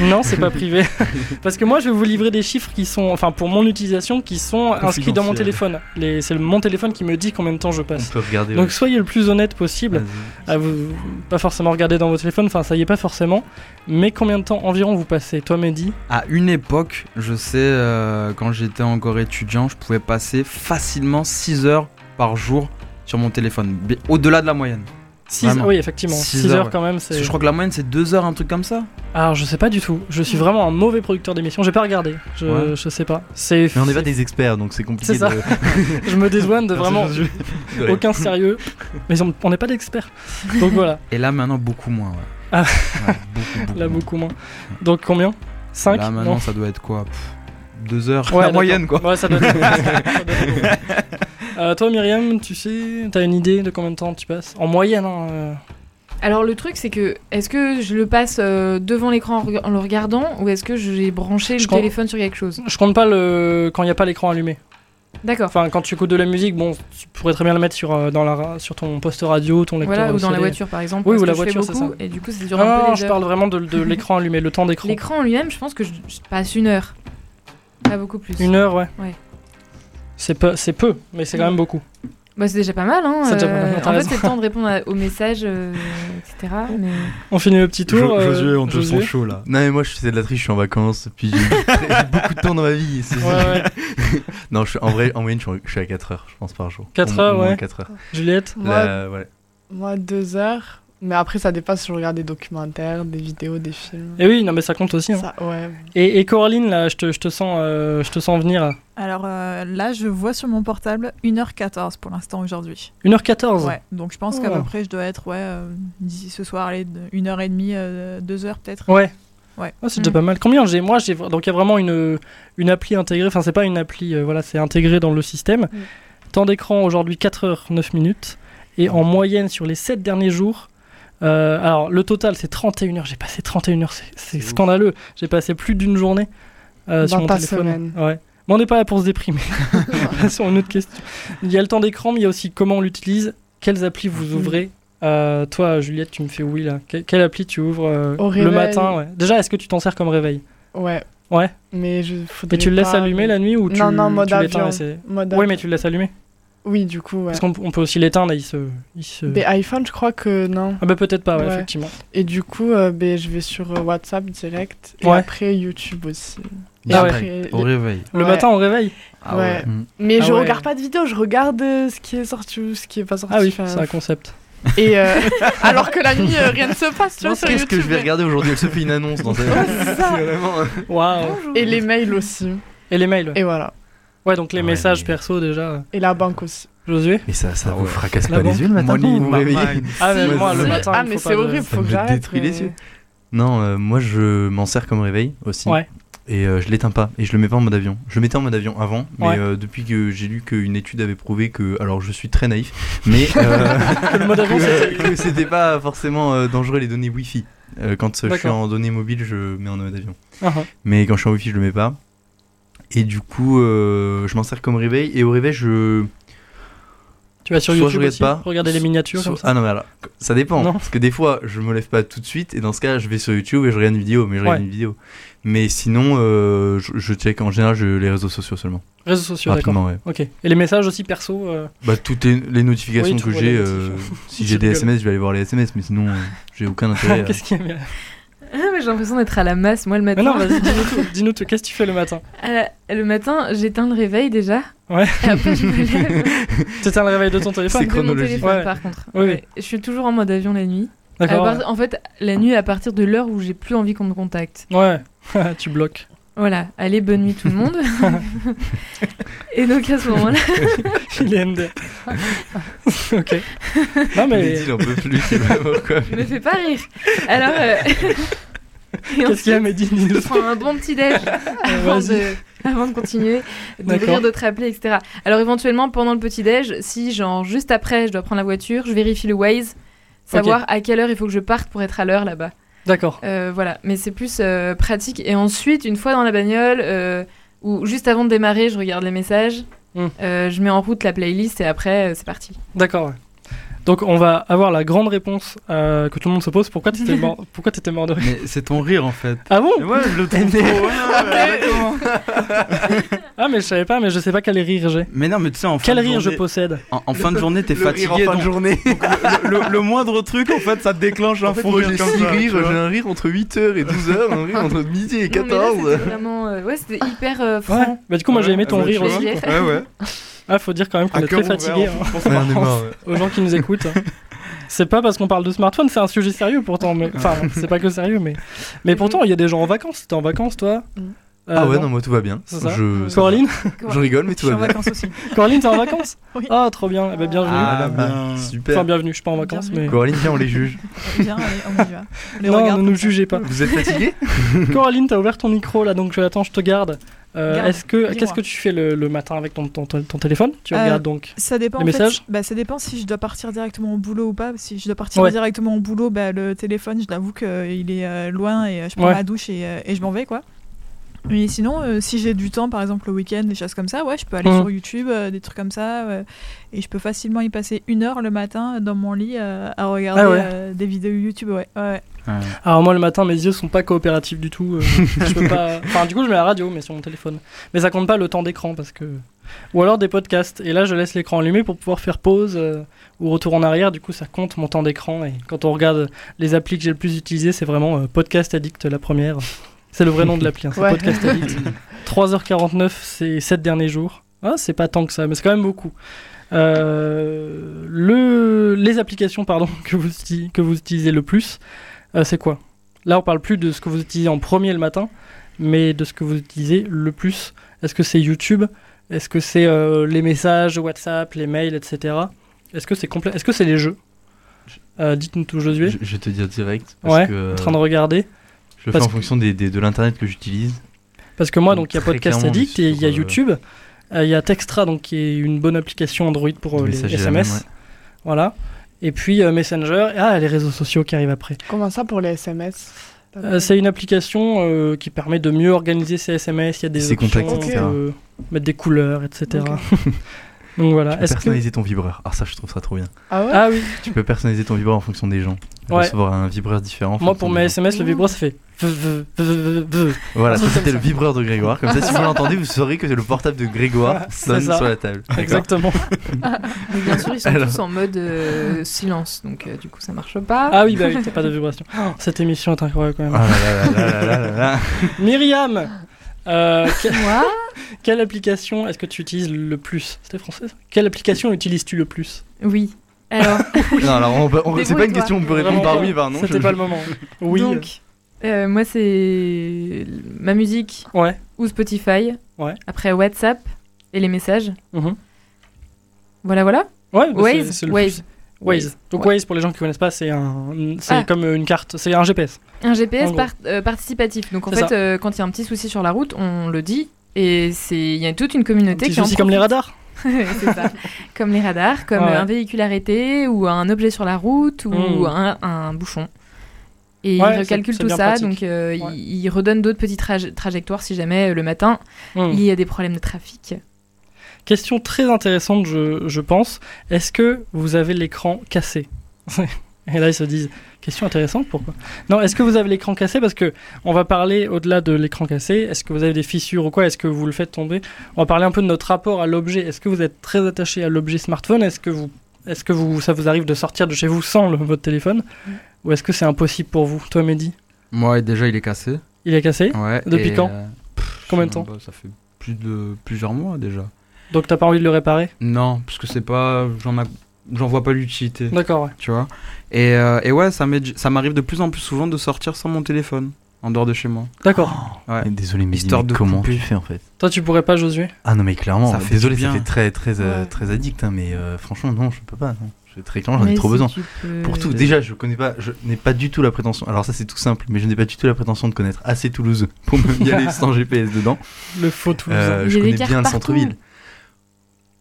Non, c'est pas privé. Parce que moi, je vais vous livrer des chiffres qui sont, enfin, pour mon utilisation, qui sont inscrits dans mon téléphone. C'est mon téléphone qui me dit combien de temps je On passe. peut regarder. Donc ouais. soyez le plus honnête possible. Ah, vous, pas forcément regarder dans votre téléphone, enfin ça y est pas forcément. Mais combien de temps environ vous passez? Toi Mehdi? À une époque, je sais, euh, quand j'étais encore étudiant, je pouvais passer facilement 6 heures par jour sur mon téléphone. Au-delà de la moyenne. 6 Vraiment. Oui effectivement, Six 6 heures, heures, ouais. quand même Parce c'est... que je crois que la moyenne c'est 2 heures, un truc comme ça. Alors je sais pas du tout, je suis vraiment un mauvais producteur d'émissions, j'ai pas regardé, je, Ouais. je sais pas. C'est, Mais on n'est pas des experts, donc c'est compliqué. C'est ça. de- Je me dédouane de vraiment Ouais. aucun sérieux, mais on n'est pas d'experts. Donc voilà, Et là maintenant beaucoup moins. Ouais. Ah. Ouais, beaucoup, beaucoup. là beaucoup moins. Donc combien? 5 Là maintenant Non ça doit être quoi? 2 heures, Ouais, la moyenne quoi. Ouais, ça doit être. ça doit être bon. Euh, toi Myriam, tu sais, t'as une idée de combien de temps tu passes? En moyenne, hein, euh, Alors le truc c'est que est-ce que je le passe euh, devant l'écran en, le regardant ou est-ce que j'ai branché le Je comprends. téléphone sur quelque chose? Je compte pas le quand il n'y a pas l'écran allumé. D'accord. Enfin, quand tu écoutes de la musique, bon, tu pourrais très bien le mettre sur, euh, dans la, sur ton poste radio, ton lecteur. Voilà, ou dans la voiture par exemple. Oui, parce ou la je voiture, c'est ça. Et du coup, dure Non, je heures. parle vraiment de, de l'écran allumé, le temps d'écran. L'écran en lui-même, je pense que je, je passe une heure. Pas beaucoup plus. Une heure, ouais. Ouais. C'est peu, c'est peu, mais c'est quand même beaucoup. Bah, c'est déjà pas mal, hein. C'est déjà pas mal, euh, en fait, c'est le temps de répondre à- aux messages, euh, etc. Mais... On finit le petit tour. euh, Josué chaud là. Non, mais moi, je faisais de la triche, je suis en vacances, puis j'ai beaucoup de temps dans ma vie. c'est- Ouais, ouais. Non, je suis, en vrai, en moyenne, je suis, à 4 heures, je pense, par jour. 4 Au moins- heures, ouais. 4 heures. Juliette Moi, Là, ouais. moi, deux heures. Mais après, ça dépasse si je regarde des documentaires, des vidéos, des films. Et oui, non, mais ça compte aussi. hein. Ça, ouais. Et, et Coraline, là, je te, je te sens, euh, je te sens venir. Alors euh, là, je vois sur mon portable 1h14 pour l'instant aujourd'hui. 1h14. Ouais, donc je pense qu'à Oh. peu près je dois être ouais, euh, d'ici ce soir, allez, de- une heure et demie, euh, deux heures peut-être. Ouais. Ouais. Ah, c'est déjà Mm. pas mal. Combien j'ai? Moi, j'ai donc il y a vraiment une, une appli intégrée. Enfin, c'est pas une appli, euh, voilà, c'est intégré dans le système. Temps d'écran aujourd'hui 4 heures 9 minutes. Et en moyenne sur les 7 derniers jours. Euh, alors, le total, c'est 31 heures. J'ai passé 31 heures. c'est- scandaleux. J'ai passé plus d'une journée euh, sur Dans mon ta téléphone. semaine. Ouais. Mais on n'est pas là pour se déprimer. sur une autre question. Il y a le temps d'écran, mais il y a aussi comment on l'utilise. Quelles applis vous ouvrez? Euh, Toi, Juliette, tu me fais oui là. Que- quelle appli tu ouvres euh, le matin? Ouais. Déjà, est-ce que tu t'en sers comme réveil? Ouais. Ouais. Mais je faudrait Mais tu le laisses pas- allumer la nuit ou tu, Non, non, mode tu l'éteins avion. Mode Oui, mais tu le laisses allumer. Oui, du coup, ouais. Parce qu'on on peut aussi l'éteindre il se. il se- Des iPhones, je crois que non. Ah bah peut-être pas, ouais, Ouais. effectivement. Et du coup, euh, ben, je vais sur euh, WhatsApp direct. Et Ouais. après, YouTube aussi. Et Ah ouais. après, Au réveil. Le Ouais. matin, on réveille. Ah ouais. Mm. Mais Ah je ouais. regarde pas de vidéos, je regarde euh, ce qui est sorti ou ce qui est pas sorti. Ah oui, Enfin, c'est un concept. Et euh, alors que la nuit, euh, rien ne se passe, tu vois, sur Qu'est-ce que je vais regarder aujourd'hui? Elle se fait une annonce dans sa Ouais, c'est ça. C'est vraiment. Waouh. Et les mails aussi. Et les mails. Ouais, Et voilà. Ouais, donc les Ouais, messages mais- perso déjà. Et la banque aussi. Josué Mais ça, ça Ah vous ouais. fracasse La pas banque. les yeux le matin Money quand in vous vous my réveillez mind. Ah, mais moi, le matin, Ah, il mais faut c'est de- horrible, Ça faut que me j'arrête. détruit les mais- yeux. Non, euh, moi je m'en sers comme réveil aussi. Ouais. et euh, je l'éteins pas et je le mets pas en mode avion. Je le mettais en mode avion avant, mais Ouais. euh, depuis que j'ai lu qu'une étude avait prouvé que, alors je suis très naïf, mais euh, Que le mode avion, c'était- que c'était pas forcément euh, dangereux les données Wi-Fi. Euh, quand euh, je suis D'accord. en données mobiles, je mets en mode avion. Ah, ah. Mais quand je suis en Wi-Fi, je le mets pas. Et du coup, euh, je m'en sers comme réveil. Et au réveil, je. Tu vas sur Soit je YouTube regarde aussi, pas, regarder les miniatures Soit- comme ça. Ah non, mais alors, ça dépend. Non. Parce que des fois, je me lève pas tout de suite. Et dans ce cas, je vais sur YouTube et je regarde une vidéo. Mais je regarde une vidéo. Mais sinon, euh, je, je check en général je, les réseaux sociaux seulement. Réseaux sociaux, d'accord. Ouais. Ok. Et les messages aussi perso euh, Bah, toutes les, les notifications Oui, que j'ai. euh, si Je j'ai des. SMS, je vais aller voir les SMS. Mais sinon, j'ai aucun intérêt. Qu'est-ce qu'il y a Ah, mais J'ai l'impression d'être à la masse, moi, le matin. Mais non, vas-y, dis-nous tout. Dis-nous tout. Qu'est-ce que tu fais le matin la- Le matin, j'éteins le réveil déjà. Ouais. Et après, je me lève. Tu éteins le réveil de ton téléphone C'est de mon chronologique. téléphone, Ouais. par contre. Oui, oui. Ouais. Je suis toujours en mode avion la nuit. D'accord. En fait, la nuit, à partir de l'heure où j'ai plus envie qu'on me contacte. Ouais. tu bloques. Voilà, allez, bonne nuit tout le monde. et donc à ce moment-là, Il est MD. ok. Non, Il a mais. dit, j'en peux plus. c'est vraiment quoi. je me fais pas rire. Alors, euh, Qu'est-ce qu'il y a, prends un bon petit déj avant, de, avant de continuer, d'ouvrir d'autres applis, etc. Alors éventuellement, pendant le petit déj, si genre juste après, je dois prendre la voiture, je vérifie le Waze, savoir à quelle heure il faut que je parte pour être à l'heure là-bas. D'accord. Euh, voilà, mais c'est plus euh, pratique. Et ensuite, une fois dans la bagnole, euh, ou juste avant de démarrer, je regarde les messages, Hmm. je mets en route la playlist et après, c'est parti. D'accord, ouais. Donc, on va avoir la grande réponse euh, que tout le monde se pose. Pourquoi t'étais mort, Pourquoi t'étais mort de rire Mais c'est ton rire en fait. Ah bon Ouais, je le trouve trop. Ah, mais je savais pas, mais je sais pas quel rire j'ai. Mais non, mais tu sais, en fin Quel de rire je possède En, en fin de journée, t'es fatigué. en fin donc de journée. le, le- le moindre truc, en fait, ça te déclenche un En fait, fou moi rire j'ai comme 6 ça, rires, j'ai un rire entre 8h et 12h, un rire entre midi et Non, mais là, 14. c'était vraiment. euh, ouais, c'était hyper euh, Ouais. franc. Bah, du coup, moi j'ai aimé ton Ah bah, rire aussi. Ouais, ouais. Ah, faut dire quand même qu'on est très fatigué hein, aux gens qui nous écoutent. hein. C'est pas parce qu'on parle de smartphone, c'est un sujet sérieux pourtant. Mais... Enfin, c'est pas que sérieux, mais. Mais pourtant, il y a des gens en vacances. T'es en vacances, toi? Mm. Ah ouais, non. non, moi tout va bien. C'est ça Je, Coraline je rigole, mais Je tout suis va en bien. vacances aussi. Coraline, t'es en vacances Oui. Ah, trop bien. Eh ben, bienvenue. Ah, bien. Enfin, super. bienvenue. Je suis pas en vacances, Bienvenue. mais. Coraline, viens, on les juge. Viens, allez, on y va. Les Non, ne nous ça. jugez pas. Vous êtes fatigué Coraline, t'as ouvert ton micro là, donc je- attends, je te garde. Euh. Est-ce que qu'est-ce que tu fais le, le matin avec ton, ton, ton- ton téléphone? Tu Euh, regardes donc. Ça dépend. Les en fait, messages? bah, Ça dépend si je dois partir directement au boulot ou pas. Si je dois partir Ouais. directement au boulot, bah, le téléphone, je l'avoue qu'il est euh, loin et euh, je prends Ouais. ma douche et, euh, et je m'en vais quoi. Mais sinon, euh, si j'ai du temps, par exemple le week-end, des choses comme ça, ouais, je peux aller Mhm. sur YouTube, euh, des trucs comme ça, et je peux facilement y passer une heure le matin euh, dans mon lit euh, à regarder Ah ouais. euh, des vidéos YouTube, ouais. ouais. Alors moi le matin, mes yeux sont pas coopératifs du tout. euh, je peux pas. Enfin, du coup, je mets la radio, mais sur mon téléphone. Mais ça compte pas le temps d'écran parce que. Ou alors des podcasts. Et là, je laisse l'écran allumé pour pouvoir faire pause euh, ou retour en arrière. Du coup, ça compte mon temps d'écran. Et quand on regarde les applis que j'ai le plus utilisées, c'est vraiment euh, Podcast Addict la première. C'est le vrai nom de l'appli, hein, c'est Ouais. Podcast Addict. 3h49 ces 7 derniers jours. Ah, c'est pas tant que ça, mais c'est quand même beaucoup. Euh, le, les applications pardon, que, vous, uti- que vous utilisez le plus, euh, c'est quoi? Là, on parle plus de ce que vous utilisez en premier le matin, mais de ce que vous utilisez le plus. Est-ce que c'est YouTube? Est-ce que c'est euh, les messages, WhatsApp, les mails, etc. Est-ce que c'est complet? Est-ce que c'est les jeux? Euh, Dites-nous tout, Josué. je, je vais te dire direct. Parce Ouais, que, euh, en train de regarder. Je le fais en que- fonction des, des- de l'internet que j'utilise. Parce que moi, donc, il y a Podcast Addict et il y a euh, YouTube. Euh, Il y a Textra, donc, qui est une bonne application Android pour euh, les SMS. même, ouais. Voilà. Et puis euh, Messenger. Et, ah, les réseaux sociaux qui arrivent après. Comment ça pour les SMS Euh, c'est une application euh, qui permet de mieux organiser ses SMS. Il y a des Ses contacts, etc. euh, mettre des couleurs, etc. Donc voilà. Tu peux que personnaliser ton vibreur. Ah ça je trouve ça trop bien. Ah ouais? Ah oui, Tu peux personnaliser ton vibreur en fonction des gens. Ouais. Recevoir un vibreur différent. en moi pour mes. SMS, le vibreur ça fait. Voilà, ça c'était le vibreur de Grégoire. Comme ça, si vous l'entendez, vous saurez que le portable de Grégoire C'est sonne sur la table. Exactement. Mais bien sûr, ils sont Alors. tous en mode euh, silence, donc euh, du coup, ça marche pas. Ah oui, bah oui, t'as pas de vibration. Oh, cette émission est incroyable quand même. Ah là là là là là là là. Myriam, euh, que- Moi quelle application est-ce que tu utilises le plus? C'était français ça? Quelle application utilises-tu le plus? Oui. Alors, Non, alors on peut- on- c'est pas une question où on peut répondre par oui, par non. C'était je- pas le moment. Oui. donc, euh, moi, c'est ma musique Ouais. ou Spotify. Ouais. Après, WhatsApp et les messages. Mhm. Voilà, voilà. Ouais, bah, c'est- Waze, c'est le Waze. Waze. Donc Ouais. Waze, pour les gens qui connaissent pas, c'est un, c'est Ah. comme une carte, c'est un GPS. Un GPS par- euh, participatif. Donc en C'est fait, euh, quand il y a un petit souci sur la route, on le dit. Et c'est il y a toute une communauté Petit qui en souci comme les radars. ça. Comme les radars, comme Ouais. un véhicule arrêté ou un objet sur la route ou Mm. un, un bouchon. Et Ouais, il recalcule tout ça, pratique. donc euh, Ouais. il, il redonne d'autres petites traj- trajectoires si jamais euh, le matin Hmm. il y a des problèmes de trafic. Question très intéressante, je, je pense. Est-ce que vous avez l'écran cassé? Et là, ils se disent question intéressante, pourquoi? Non, est-ce que vous avez l'écran cassé? Parce que on va parler au-delà de l'écran cassé. Est-ce que vous avez des fissures ou quoi? Est-ce que vous le faites tomber? On va parler un peu de notre rapport à l'objet. Est-ce que vous êtes très attaché à l'objet smartphone? Est-ce que vous, est-ce que vous, ça vous arrive de sortir de chez vous sans le- votre téléphone? Ou est-ce que c'est impossible pour vous? Toi, Mehdi, Moi, déjà, il est cassé. il est cassé? Ouais. Depuis quand? euh, Combien de temps pas, Ça fait plus de plusieurs mois déjà. Donc t'as pas envie de le réparer? Non, parce que c'est pas. J'en a- j'en vois pas l'utilité. D'accord, ouais. Tu vois. Et, euh, et ouais, ça m'est- ça m'arrive de plus en plus souvent de sortir sans mon téléphone en dehors de chez moi. D'accord. Ouais. Mais Désolé, mais, Histoire mais de comment couper. tu fais en fait? Toi, tu pourrais pas, Josué? Ah non, mais clairement, Ça fait désolé, ça fait très, très, euh, très addict, hein, mais euh, franchement, non, je peux pas. non. Je très clairement, j'en ai trop si besoin. peux- Pour tout, déjà, je connais pas, je n'ai pas du tout la prétention. Alors ça, c'est tout simple, mais je n'ai pas du tout la prétention de connaître assez Toulouse pour me y aller sans GPS dedans. Le faux. Euh, y je connais bien le centre-ville.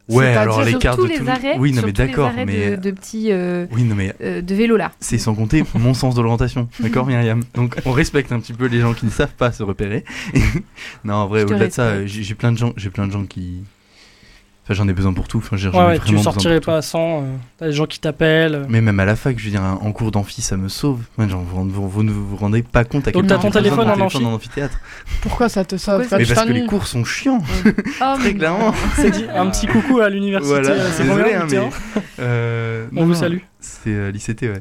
Ouais, alors les cartes tous de les Toulouse. arrêts, oui, non, mais tous les d'accord, mais de, de petits euh, oui, non, mais euh, de vélo là. c'est sans compter mon sens de l'orientation. D'accord, Myriam? Donc, on respecte un petit peu les gens qui ne savent pas se repérer. non, en vrai, au-delà de ça, euh, j'ai plein de gens, j'ai plein de gens qui. Enfin, j'en ai besoin pour tout. Enfin, j'ai- j'en Ouais, ai ouais, tu sortirais pas sans. euh, T'as des gens qui t'appellent. Mais même à la fac, je veux dire, en cours d'amphi, ça me sauve. Ouais, genre, vous, vous, vous ne vous rendez pas compte à quel Donc, point t'as ton téléphone en téléphone amphi en amphithéâtre. Pourquoi ça te sauve Mais parce que les cours sont chiants, Oh, très clairement. C'est dit un petit coucou à l'université. Voilà, euh, c'est désolé, hein, terrain mais. euh, On non, vous salue. C'est euh, l'ICT, ouais.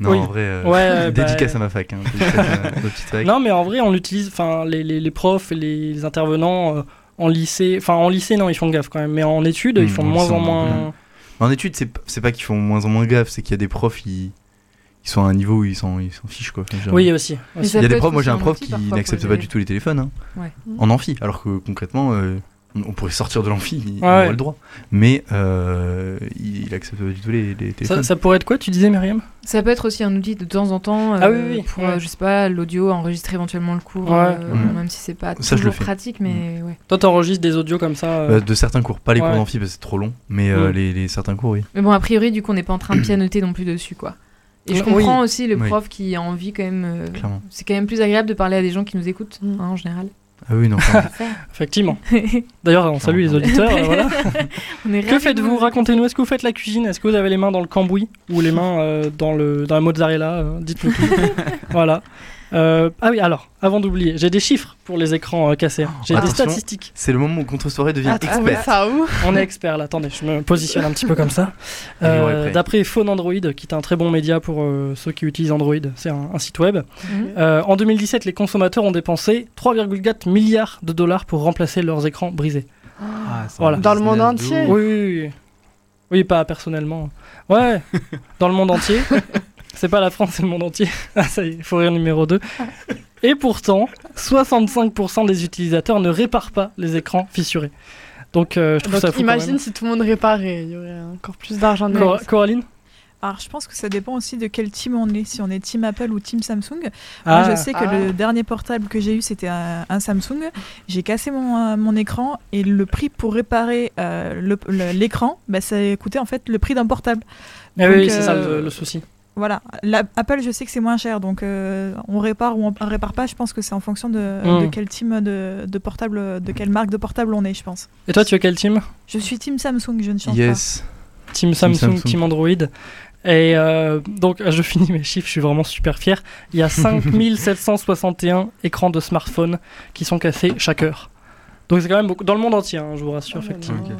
Non, Oui. en vrai, euh, Ouais, euh, bah, dédicace à ma fac. Hein, dédicace à ma petite fac. Non, mais en vrai, on utilise. Enfin, les, les, les profs et les, les intervenants euh, en lycée. Enfin, en lycée, non, ils font gaffe quand même. Mais en études, Mmh, ils font de moins en moins. En études, c'est pas qu'ils font moins en moins gaffe, c'est qu'il y a des profs, ils, ils sont à un niveau où ils s'en ils s'en fichent, quoi. Oui, aussi. Il y a des profs, moi j'ai un prof qui n'accepte pas du tout les téléphones hein, Ouais. en amphi, alors que concrètement, euh, on pourrait sortir de l'amphi, il, Ouais. aurait le droit. Mais euh, il, il accepte pas du tout les, téléphones. ça pourrait être quoi, tu disais, Myriam? Ça peut être aussi un outil de temps en temps euh, Ah oui, oui, oui, pour, ouais. euh, je sais pas, l'audio, enregistrer éventuellement le cours, Ouais. euh, Mhm. même si c'est pas Ça, toujours pratique, mais ouais. Toi, t'enregistres des audios comme ça. euh, Bah, de certains cours, pas les Ouais. cours d'amphi parce que c'est trop long, mais euh, Mm. les, les certains cours, oui. Mais bon, a priori, du coup, on n'est pas en train de pianoter non plus dessus, quoi. Et je Oui. comprends aussi le Oui. prof qui a envie quand même. euh, Clairement. c'est quand même plus agréable de parler à des gens qui nous écoutent, Mm. hein, en général. Ah oui, non. Effectivement. D'ailleurs, on salue les auditeurs. euh, voilà. On est Que faites-vous? vous Racontez-nous. Est-ce que vous faites la cuisine? Est-ce que vous avez les mains dans le cambouis ou les mains euh, dans, le, dans la mozzarella? Euh, Dites-nous tout. voilà. Euh, ah oui, alors, avant d'oublier, j'ai des chiffres pour les écrans euh, cassés. hein. J'ai des statistiques. c'est le moment où Contre-soirée devient Ah, trouvé expert. ça où On est expert là. Attendez, je me positionne un petit peu comme ça. Euh. D'après Phone Android, qui est un très bon média pour euh, ceux qui utilisent Android, c'est un, un site web. Mhm. Euh, en 2017, les consommateurs ont dépensé 3,4 milliards de dollars pour remplacer leurs écrans brisés. Ah, un Voilà. Dans le monde de entier. ouf. Oui, oui, oui. Oui, pas personnellement. Ouais, dans le monde entier. C'est pas la France, c'est le monde entier. Ah, ça y est, faut rire numéro 2. Et pourtant, 65% des utilisateurs ne réparent pas les écrans fissurés. Donc, euh, je trouve ça Donc fou. imagine si tout le monde réparait, il y aurait encore plus d'argent de. Cor- Coraline Alors, je pense que ça dépend aussi de quel team on est, si on est team Apple ou team Samsung. Ah, Moi, je sais que Ah. le dernier portable que j'ai eu, c'était un, un Samsung. J'ai cassé mon, euh, mon écran et le prix pour réparer euh, l'écran, bah, ça coûtait en fait le prix d'un portable. Ah oui, c'est ça euh, le, le souci. Voilà. La- Apple, je sais que c'est moins cher, donc euh, on répare ou on répare pas. Je pense que c'est en fonction de, Mm. de quel team de, de portable, de quelle marque de portable on est, je pense. Et toi, tu es quel team? Je suis team Samsung, je ne change Yes. Team Samsung, Samsung. Team Android. Et euh, donc, je finis mes chiffres, je suis vraiment super fier. Il y a 5761 écrans de smartphone qui sont cassés chaque heure. Donc, c'est quand même beaucoup. Dans le monde entier, hein, je vous rassure, effectivement. Ok.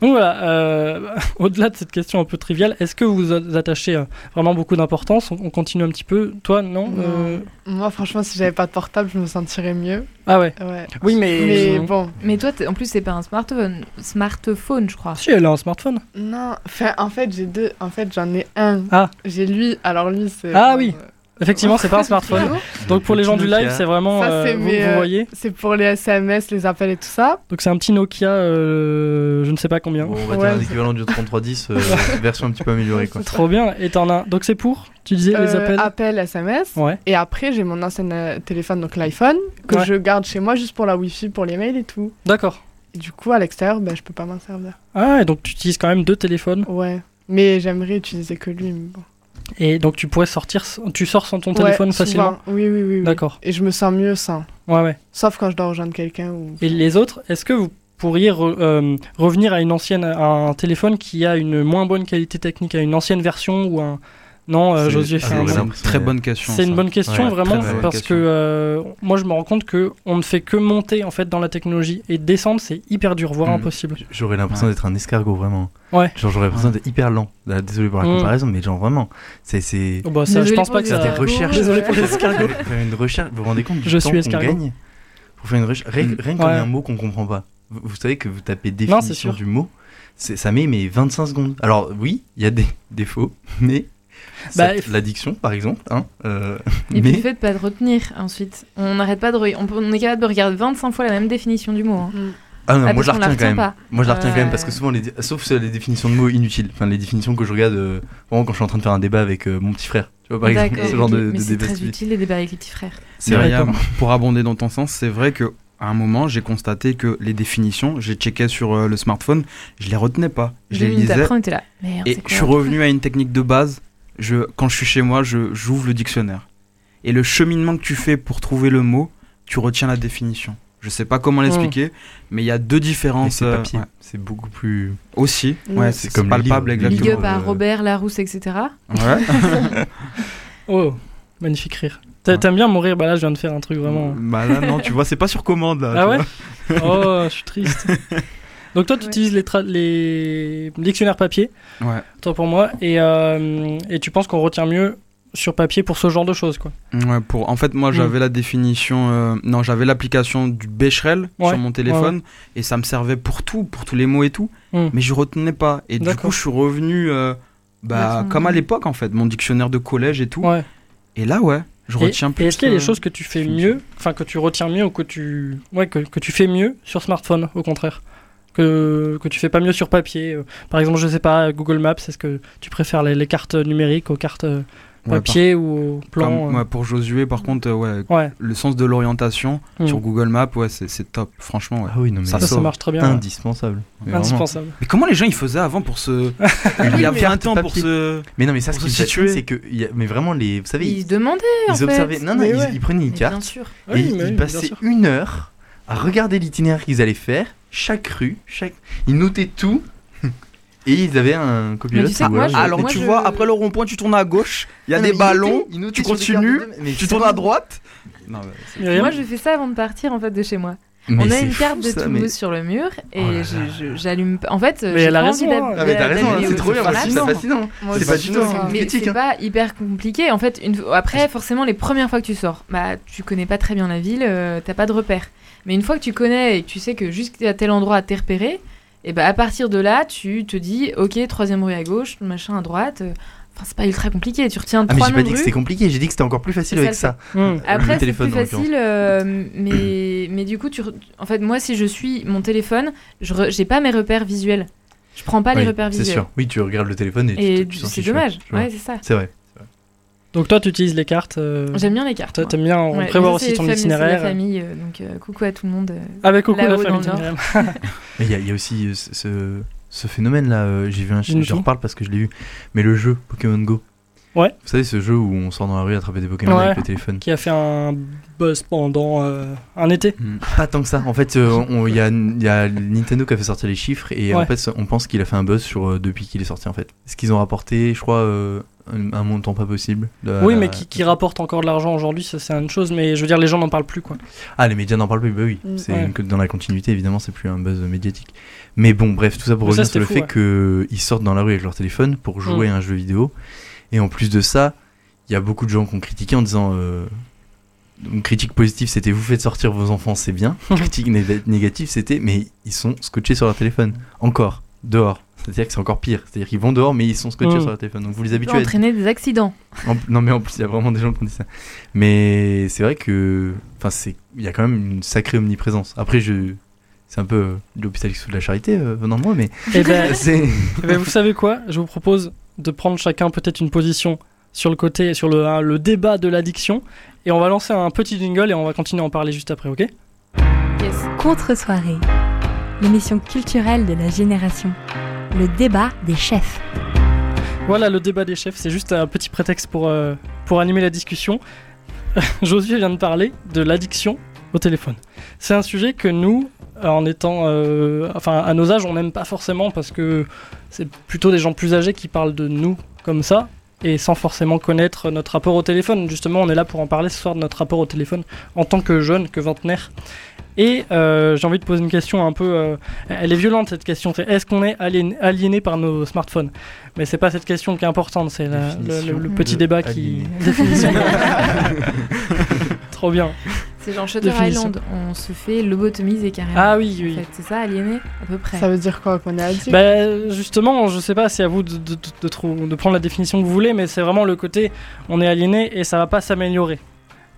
Donc voilà, euh, au-delà de cette question un peu triviale, est-ce que vous vous attachez euh, vraiment beaucoup d'importance? On, on continue un petit peu. Toi, non, Non. Euh, Moi, franchement, si j'avais pas de portable, je me sentirais mieux. Ah ouais. Ouais. Oui, mais. Mais bon, Mais toi, en plus, c'est pas un smartphone, smartphone, je crois. Si, elle a un smartphone. non. Enfin, en fait, j'ai deux. En fait, j'en ai un. Ah. J'ai lui. Alors lui, c'est. Ah oui. Effectivement, c'est pas un smartphone. Donc pour les gens du live, c'est vraiment. Ça, euh, c'est vous, mes, vous euh, voyez. C'est pour les SMS, les appels et tout ça. Donc c'est un petit Nokia, euh, je ne sais pas combien. Bon, on va Ouais, dire un équivalent du 3310, euh, version un petit peu améliorée quoi. Trop bien. Et t'en as. Donc c'est pour Tu disais les appels appels, SMS. Ouais. Et après, j'ai mon ancien téléphone, donc l'iPhone, que Ouais. je garde chez moi juste pour la Wi-Fi, pour les mails et tout. D'accord. Et du coup, à l'extérieur, ben, je peux pas m'en servir. Ah, et donc tu utilises quand même deux téléphones. Ouais. Mais j'aimerais utiliser que lui. mais bon. Et donc tu pourrais sortir. Tu sors sans ton téléphone facilement Oui, oui, oui. oui. D'accord. Et je me sens mieux sans. Ouais, ouais. Sauf quand je dois rejoindre quelqu'un. Ou... Et les autres, est-ce que vous pourriez re- euh, revenir à une ancienne, à un téléphone qui a une moins bonne qualité technique, à une ancienne version ou un non, euh, C'est- Josué fait un j'aurais non. l'impression, Très bonne question. C'est une bonne question Ouais, vraiment bonne parce question. que euh, moi je me rends compte que on ne fait que monter en fait dans la technologie et descendre c'est hyper dur voire Mm. impossible. J'aurais l'impression Ouais. d'être un escargot vraiment. Ouais. Genre j'aurais l'impression d'être hyper lent. Là, Désolé pour la Mm. comparaison, mais genre vraiment, c'est c'est Oh, bah, ça, je pense pas que ça. des recherches. Désolé pour les escargots. Faire faire une recherche, vous vous rendez compte du Je temps suis qu'on escargot. gagne pour faire une recherche rien, Mm. rien que quand il y a un mot qu'on comprend pas. Vous, savez que vous tapez c'est définition du mot, c'est- ça met mais 25 secondes. Alors oui, il y a des défauts, mais Bah, l'addiction par exemple, hein, euh, Et puis mais le fait de pas de retenir ensuite. On n'arrête pas de. re- On, peut- on est capable de regarder 25 fois la même définition du mot. hein. ah non, Ah, moi je la retiens quand même. pas. Moi je la retiens quand même parce que souvent les sauf sur les définitions de mots inutiles, enfin les définitions que je regarde euh, vraiment quand je suis en train de faire un débat avec euh, mon petit frère. Tu vois par exemple ce genre de, de c'est très stupide. utile les débats avec les petits frères. C'est vrai. Pour abonder dans ton sens, c'est vrai que à un moment, j'ai constaté que les définitions, j'ai checké sur euh, le smartphone, je les retenais pas. Je les minutes lisais après, on était là. Merde, et je suis revenu à une technique de base. Je, quand je suis chez moi, je j'ouvre le dictionnaire. Et le cheminement que tu fais pour trouver le mot, tu retiens la définition. Je sais pas comment l'expliquer, mais il y a deux différences. c'est euh, papier, ouais. c'est beaucoup plus. Aussi, Mm. ouais, C'est c'est comme palpable livres. Big exactement. up à euh, Robert Larousse, etc. Ouais. Oh, magnifique rire. T'a- T'aimes bien mourir? Bah là je viens de faire un truc vraiment. bah là non, tu vois, c'est pas sur commande là. Ah tu ouais? vois. Oh, je suis triste. Donc toi tu utilises les, dictionnaires papier, Ouais. toi pour moi, et, euh, et tu penses qu'on retient mieux sur papier pour ce genre de choses quoi. Ouais, pour... En fait, moi, Mm. j'avais la définition. euh, Non, j'avais l'application du Becherel Ouais, sur mon téléphone et ça me servait pour tout, pour tous les mots et tout. Mm. Mais je retenais pas. Et du coup, je suis revenu euh, bah, comme à l'époque, en fait, mon dictionnaire de collège et tout. Ouais. Et là, ouais, je Et- retiens et plus. est-ce qu'il y a des choses que tu fais mieux, enfin que tu retiens mieux ou que tu, ouais, que, que tu fais mieux sur smartphone au contraire? Que, que tu fais pas mieux sur papier euh, Par exemple, je sais pas, Google Maps, est-ce que tu préfères les, les cartes numériques aux cartes euh, Ouais, par- papier ou au plan comme- euh, ouais, pour Josué, par contre, euh, ouais, Ouais, le sens de l'orientation Mm. sur Google Maps, ouais, c'est top. Franchement, ouais. Ah oui, non mais Ça ça, marche très bien. indispensable. Mais. Indispensable. Mais comment les gens ils faisaient avant pour se. Il y a 20 carte ans pour papier. se. Mais non mais ça ce qui se c'est que il y a- mais vraiment les vous savez Ils ils, demandaient en ils fait. observaient non non Mais ils, ouais. ils prenaient une bien carte sûr. et Oui, ils, passaient une heure à regarder l'itinéraire qu'ils allaient faire, chaque rue, chaque ils notaient tout et ils avaient un copilote. tu sais que ou moi, alors- moi, tu je- vois, après le rond-point, tu tournes à gauche, il y a Non, des ballons, tu continues, de- tu c'est tournes à droite. Non, mais c'est- Myriam Moi, je fais ça avant de partir en fait de chez moi. Mais on a c'est une carte fou, de Toulouse mais- sur le mur et Oh j'allume. pas- En fait, Mais j'ai elle a raison, hein. Ah mais t'as raison, c'est trop bien, map. fascinant. C'est pas du tout Mais c'est hein. pas hyper compliqué. En fait, une... après, forcément, les premières fois que tu sors, bah, tu connais pas très bien la ville, euh, t'as pas de repères. Mais une fois que tu connais et que tu sais que jusqu'à tel endroit t'es repéré, et bah, à partir de là, tu te dis, ok, troisième rue à gauche, machin à droite. euh, Enfin, c'est pas ultra compliqué. Tu retiens Ah mais j'ai pas dit que c'était compliqué, j'ai dit que c'était encore plus facile C'est avec ça, ça. Hum. Après, Le c'est téléphone, plus facile, euh, mais, mais du coup, tu re- en fait, moi, si je suis mon téléphone, je re- j'ai pas mes repères visuels. Je prends pas les repères C'est visuels. sûr. Oui, tu regardes le téléphone et, tu Et te- tu t'en c'est dommage. tu. Ouais, c'est ça. C'est vrai. Donc toi tu utilises les cartes. euh, J'aime bien les cartes. toi. T'aimes bien Ouais, prévoir aussi ton c'est la itinéraire. famille, euh, donc euh, coucou à tout le monde. euh. Avec coucou la famille. il y, a- il y a aussi euh, ce, phénomène-là, euh, j'ai vu un Dis-nous je tout. reparle parce que je l'ai vu, mais le jeu Pokémon Go. Ouais. Vous savez, ce jeu où on sort dans la rue attraper des Pokémon Ouais. avec le téléphone. Qui a fait un buzz pendant euh, un été. Mm. Pas tant que ça. En fait, euh, il y, a, il y a Nintendo qui a fait sortir les chiffres et Ouais. en fait, on pense qu'il a fait un buzz sur, euh, depuis qu'il est sorti en fait. Ce qu'ils ont rapporté, je crois, euh, un, montant pas possible. de- Oui, mais qui, qui rapporte encore de l'argent aujourd'hui, ça c'est une chose. Mais je veux dire, les gens n'en parlent plus quoi. Ah, les médias n'en parlent plus, bah oui. Mm. c'est Ouais. une- que dans la continuité, évidemment, c'est plus un buzz médiatique. Mais bon, bref, tout ça pour Mais ça, revenir sur le fait qu'ils sortent dans la rue avec leur téléphone pour jouer Mm. à un jeu vidéo. Et en plus de ça, il y a beaucoup de gens qui ont critiqué en disant. euh, une critique positive, c'était vous faites sortir vos enfants, c'est bien. critique né- négative, c'était mais ils sont scotchés sur leur téléphone. Encore, dehors. C'est-à-dire que c'est encore pire. C'est-à-dire qu'ils vont dehors, mais ils sont scotchés Mm. sur leur téléphone. Donc vous les Ça peut habituez à entraîner des accidents. en- non mais en plus il y a vraiment des gens qui ont dit ça. Mais c'est vrai que enfin c'est il y a quand même une sacrée omniprésence. Après je c'est un peu euh, l'hôpital fout de la charité euh, venant de moi mais Eh ben, c'est eh ben, vous savez quoi? Je vous propose de prendre chacun peut-être une position sur le côté, sur le, hein, le débat de l'addiction. Et on va lancer un petit jingle et on va continuer à en parler juste après, ok? Yes. Contre-soirée, l'émission culturelle de la génération. Le débat des chefs. Voilà le débat des chefs, c'est juste un petit prétexte pour, euh, animer la discussion. Josué vient de parler de l'addiction au téléphone. C'est un sujet que nous, en étant, euh, enfin à nos âges, on n'aime pas forcément parce que c'est plutôt des gens plus âgés qui parlent de nous comme ça et sans forcément connaître notre rapport au téléphone. Justement, on est là pour en parler ce soir de notre rapport au téléphone en tant que jeune, que vingtenaire. Et euh, j'ai envie de poser une question un peu. euh, elle est violente cette question. C'est est-ce qu'on est aliéné, aliéné par nos smartphones? Mais c'est pas cette question qui est importante. C'est le, Définition le- le petit débat qui. aliéné. Définition. Trop bien. C'est genre Shutter. Island. On se fait lobotomiser carrément. Ah oui, en oui. fait. C'est ça, aliéné À peu près. Ça veut dire quoi qu'on est addict Bah, justement, je sais pas, c'est à vous de, de, de- de trou- de prendre la définition que vous voulez, mais c'est vraiment le côté on est aliéné et ça va pas s'améliorer.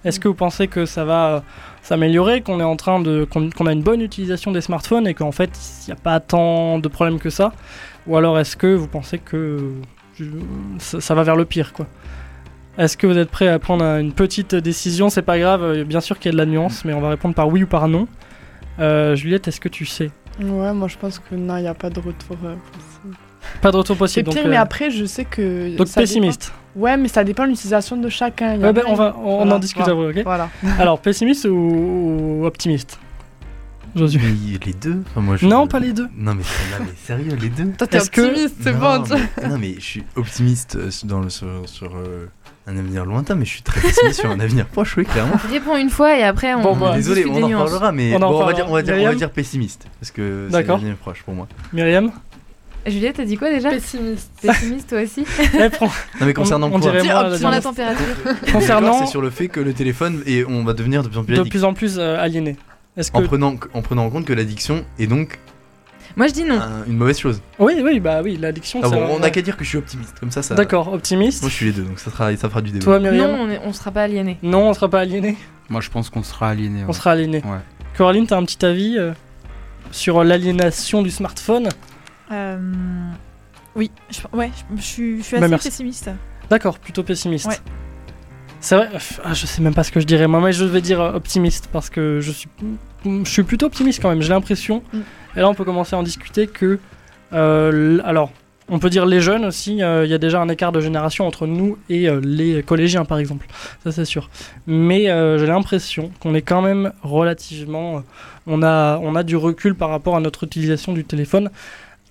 Est-ce que vous pensez que ça va euh, s'améliorer, qu'on est en train de. qu'on a une bonne utilisation des smartphones et qu'en fait il n'y a pas tant de problèmes que ça Ou alors est-ce que vous pensez que ça, ça va vers le pire quoi? Est-ce que vous êtes prêt à prendre un- une petite décision? C'est pas grave, euh, bien sûr qu'il y a de la nuance, mais on va répondre par oui ou par non. Euh, Juliette, est-ce que tu sais? Ouais, moi je pense que non, il n'y a pas de retour euh, possible. Pas de retour C'est possible. pire, donc, mais euh, après, je sais que. donc pessimiste. dépend- Ouais, mais ça dépend de l'utilisation de chacun. Ouais, ben, plein- on va, on, Voilà, en discute voilà. après, ok Voilà. Alors, pessimiste ou, ou optimiste? Josué Mais les deux Enfin, moi, je- Non, pas les deux. Non mais, non, mais sérieux les deux Toi, t'es que- optimiste, c'est bon. mais, non mais je suis optimiste euh, dans le, sur, sur, euh, un avenir lointain mais je suis très pessimiste sur un avenir proche oui clairement. Réponds une fois et après on. Bon, bah, Désolé on en reparlera mais On en bon, on, va dire, on, va dire, on va Myriam dire pessimiste parce que c'est D'accord. l'avenir proche pour moi. Myriam Juliette, t'as dit quoi déjà Pessimiste. Pessimiste toi aussi Eh, prends- Non mais concernant on, on quoi moi. Prends la température. Concernant c'est sur le fait que le téléphone et on va devenir de plus en plus de plus en plus euh, aliéné. Est-ce que En prenant, en prenant en compte que l'addiction est donc Moi je dis non. un- une mauvaise chose. Oui, oui, bah oui, l'addiction. Ah c'est bon, un- on n'a qu'à dire que je suis optimiste, comme ça, ça. D'accord, optimiste. Moi, je suis les deux, donc ça fera, ça fera du débat. Toi, Myriam Non, on, est- on sera pas aliéné. Non, on sera pas aliéné. Moi, je pense qu'on sera aliéné. On sera aliéné. Ouais. Coraline, t'as un petit avis euh, sur l'aliénation du smartphone? Oui, je, ouais, je, je suis, je suis Bah, assez pessimiste. D'accord, plutôt pessimiste. Ouais. C'est vrai, ah, je sais même pas ce que je dirais. Moi, mais je vais dire euh, optimiste parce que je suis, je suis plutôt optimiste quand même. J'ai l'impression. Mm. Et là, on peut commencer à en discuter que, euh, alors, on peut dire les jeunes aussi. euh, Il y a déjà un écart de génération entre nous et euh, les collégiens, par exemple. Ça, c'est sûr. Mais euh, j'ai l'impression qu'on est quand même relativement, euh, on a, on a du recul par rapport à notre utilisation du téléphone.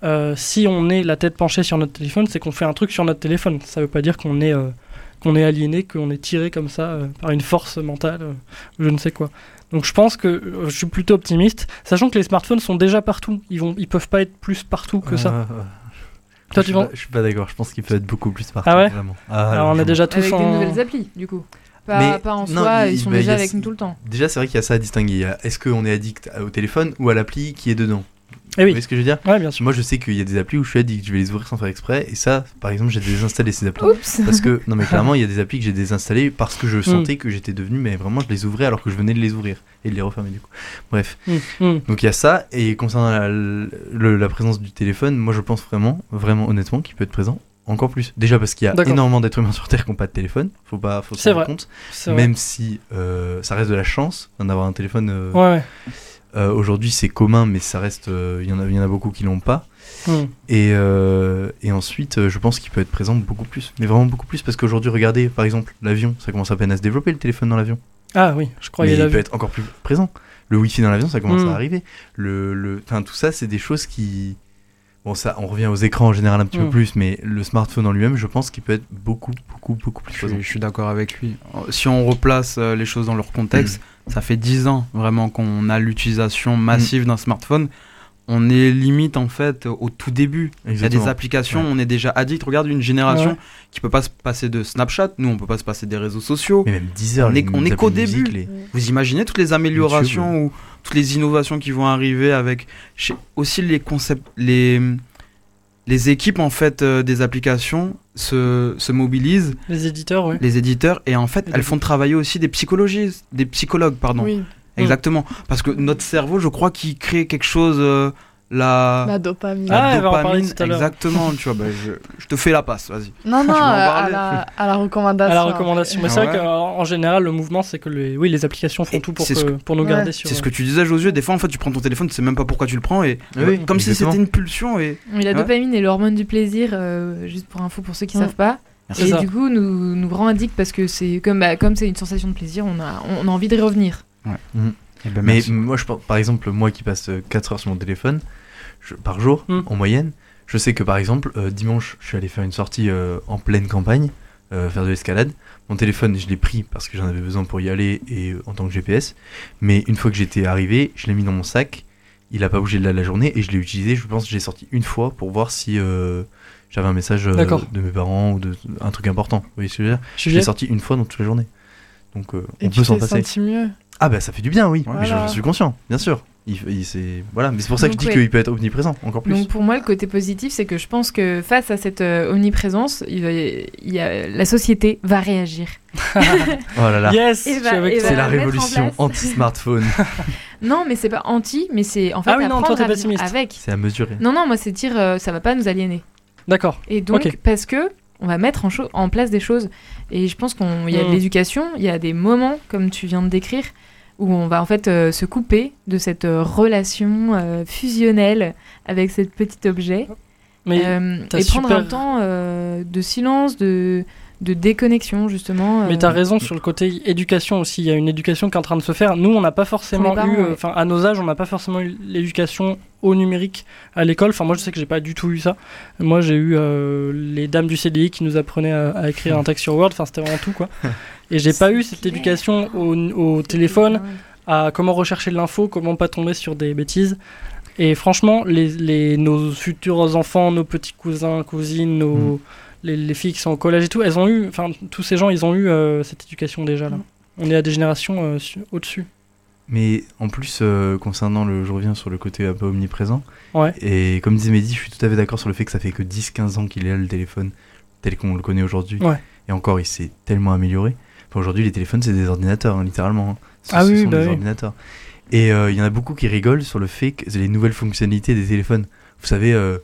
Euh, si on est la tête penchée sur notre téléphone, c'est qu'on fait un truc sur notre téléphone. Ça veut pas dire qu'on est, euh, qu'on est aliéné, qu'on est tiré comme ça euh, par une force mentale, euh, je ne sais quoi. Donc je pense que euh, je suis plutôt optimiste, sachant que les smartphones sont déjà partout. Ils vont, ils peuvent pas être plus partout que ça. Ah, ah. Toi, je, tu suis pas, je suis pas d'accord, je pense qu'il peut être beaucoup plus partout. Ah ouais vraiment. Ah, Alors on a déjà tous Avec des en... nouvelles applis du coup. Pas, Mais pas en non, soi, il- ils sont bah, déjà avec nous tout le temps. Déjà, c'est vrai qu'il y a ça à distinguer. Est-ce qu'on est addict au téléphone ou à l'appli qui est dedans? Eh Vous oui, voyez ce que je veux dire ouais, bien sûr. Moi, je sais qu'il y a des applis où je suis addict, je vais les ouvrir sans faire exprès. Et ça, par exemple, j'ai désinstallé ces applis. Oups Parce que, non mais clairement, il y a des applis que j'ai désinstallées parce que je sentais que j'étais devenu, mais vraiment, je les ouvrais alors que je venais de les ouvrir et de les refermer du coup. Bref. Mm, mm. Donc il y a ça, et concernant la, le- la présence du téléphone, moi je pense vraiment, vraiment honnêtement, qu'il peut être présent encore plus. Déjà parce qu'il y a énormément d'êtres humains sur Terre qui n'ont pas de téléphone, faut pas faut se rendre vrai. compte. C'est vrai. Même si euh, ça reste de la chance d'en avoir un téléphone. euh, Ouais, ouais. Euh, Aujourd'hui c'est commun, mais ça reste, euh, il y en a, il y en a beaucoup qui l'ont pas. Mm. Et, euh, et ensuite, euh, je pense qu'il peut être présent beaucoup plus, mais vraiment beaucoup plus, parce qu'aujourd'hui, regardez, par exemple, l'avion, ça commence à peine à se développer le téléphone dans l'avion. Ah oui, je Mais croyais il la peut être encore plus présent. Le Wi-Fi dans l'avion, ça commence Mm. à arriver. Le, le, enfin, tout ça, c'est des choses qui. Bon, ça, on revient aux écrans en général un petit peu plus, mais le smartphone en lui-même, je pense qu'il peut être beaucoup, beaucoup, beaucoup plus Je présent. suis, je suis d'accord avec lui. Si on replace euh, les choses dans leur contexte, ça fait 10 ans vraiment qu'on a l'utilisation massive d'un smartphone. On est limite en fait au tout début. Il y a des applications, Ouais. on est déjà addict. Regarde une génération Ouais. qui peut pas se passer de Snapchat. Nous, on peut pas se passer des réseaux sociaux. Mais même 10 heures, On est- on est qu'au début. Les... Vous imaginez toutes les améliorations ou toutes les innovations qui vont arriver avec aussi les concepts, les les équipes en fait euh, des applications se, se mobilisent, Les éditeurs, oui. les éditeurs, et en fait, Et elles les- font travailler aussi des psychologistes, des psychologues, pardon. Oui, Exactement. Parce que notre cerveau, je crois qu'il crée quelque chose, euh, la, la dopamine. Ah, la dopamine. Exactement, tu vois, bah, je, je te fais la passe, vas-y. non, non, à, la, à la recommandation. À la recommandation. Mais c'est Ah vrai ouais. qu'en en général, le mouvement, c'est que les, oui, les applications font Et tout pour, c'est ce que- que- pour nous Ouais. garder sur. C'est ce que tu disais, Josué. Des fois, en fait, tu prends ton téléphone, tu sais même pas pourquoi tu le prends, et Oui, comme si c'était une pulsion. Et la Ouais. dopamine est l'hormone du plaisir, euh, juste pour info pour ceux qui Mm. savent pas. C'est Et ça. du coup, nous, nous rend addict parce que c'est comme bah, comme c'est une sensation de plaisir, on a, on a envie de revenir. Eh ben, Mais moi, je, par exemple, moi qui passe 4 heures sur mon téléphone je- par jour, Hmm. en moyenne, je sais que par exemple, euh, dimanche, je suis allé faire une sortie euh, en pleine campagne, euh, faire de l'escalade. Mon téléphone, je l'ai pris parce que j'en avais besoin pour y aller et en tant que GPS. Mais une fois que j'étais arrivé, je l'ai mis dans mon sac. Il a pas bougé de là la journée et je l'ai utilisé. Je pense que j'ai sorti une fois pour voir si j'avais un message de mes parents ou de un truc important. Vous voyez ce que je veux dire? Je l'ai sorti une fois dans toute la journée. Donc Et on peut s'en passer. senti mieux? Ah bah ça fait du bien, oui. Ouais. Mais j'en Voilà. suis conscient, bien sûr. Il, il- c'est voilà, mais c'est pour ça que Donc, je dis ouais. qu'il peut être omniprésent encore plus. Donc pour moi, le côté positif, c'est que je pense que face à cette euh, omniprésence, il va- il y a, la société va réagir. Oh là là. Yes. C'est la en révolution anti-smartphone. Non, mais c'est pas anti, mais c'est en fait Ah oui, non, toi, vivre pessimiste. avec. c'est à mesurer. Non, non, moi c'est dire euh, ça va pas nous aliéner. D'accord. Et donc parce que on va mettre en, en place des choses. Et je pense qu'il y a de Mm. l'éducation, il y a des moments comme tu viens de décrire où on va en fait euh, se couper de cette euh, relation euh, fusionnelle avec cet petit objet Mais et prendre super- un temps de silence, de, de déconnexion justement. Mais euh, t'as raison sur le côté éducation aussi. Il y a une éducation qui est en train de se faire. Nous, on n'a pas forcément eu, ouais. enfin, à nos âges, on n'a pas forcément eu l'éducation au numérique à l'école. Enfin, moi, je sais que j'ai pas du tout eu ça. Moi, j'ai eu euh, les dames du CDI qui nous apprenaient à, à écrire un texte sur Word. Enfin, c'était vraiment tout, quoi. Et j'ai pas eu cette clair. éducation au, au téléphone, à comment rechercher de l'info, comment pas tomber sur des bêtises. Et franchement, les, les- nos futurs enfants, nos petits cousins, cousines, nos, Mm. les, les filles qui sont au collège et tout, elles ont eu, enfin, tous ces gens, ils ont eu euh, cette éducation déjà là. Mm. On est à des générations euh, su- au-dessus. Mais en plus, euh, concernant le. Je reviens sur le côté un peu omniprésent. Ouais. Et comme disait Mehdi, je suis tout à fait d'accord sur le fait que ça fait que 10-15 ans qu'il est là le téléphone, tel qu'on le connaît aujourd'hui. Ouais. Et encore, il s'est tellement amélioré. Enfin, aujourd'hui, les téléphones, c'est des ordinateurs, hein, littéralement. hein. Ce, Ah ce oui, sont bah des oui. ordinateurs. Et euh, il y en a beaucoup qui rigolent sur le fait que les nouvelles fonctionnalités des téléphones. Vous savez, euh,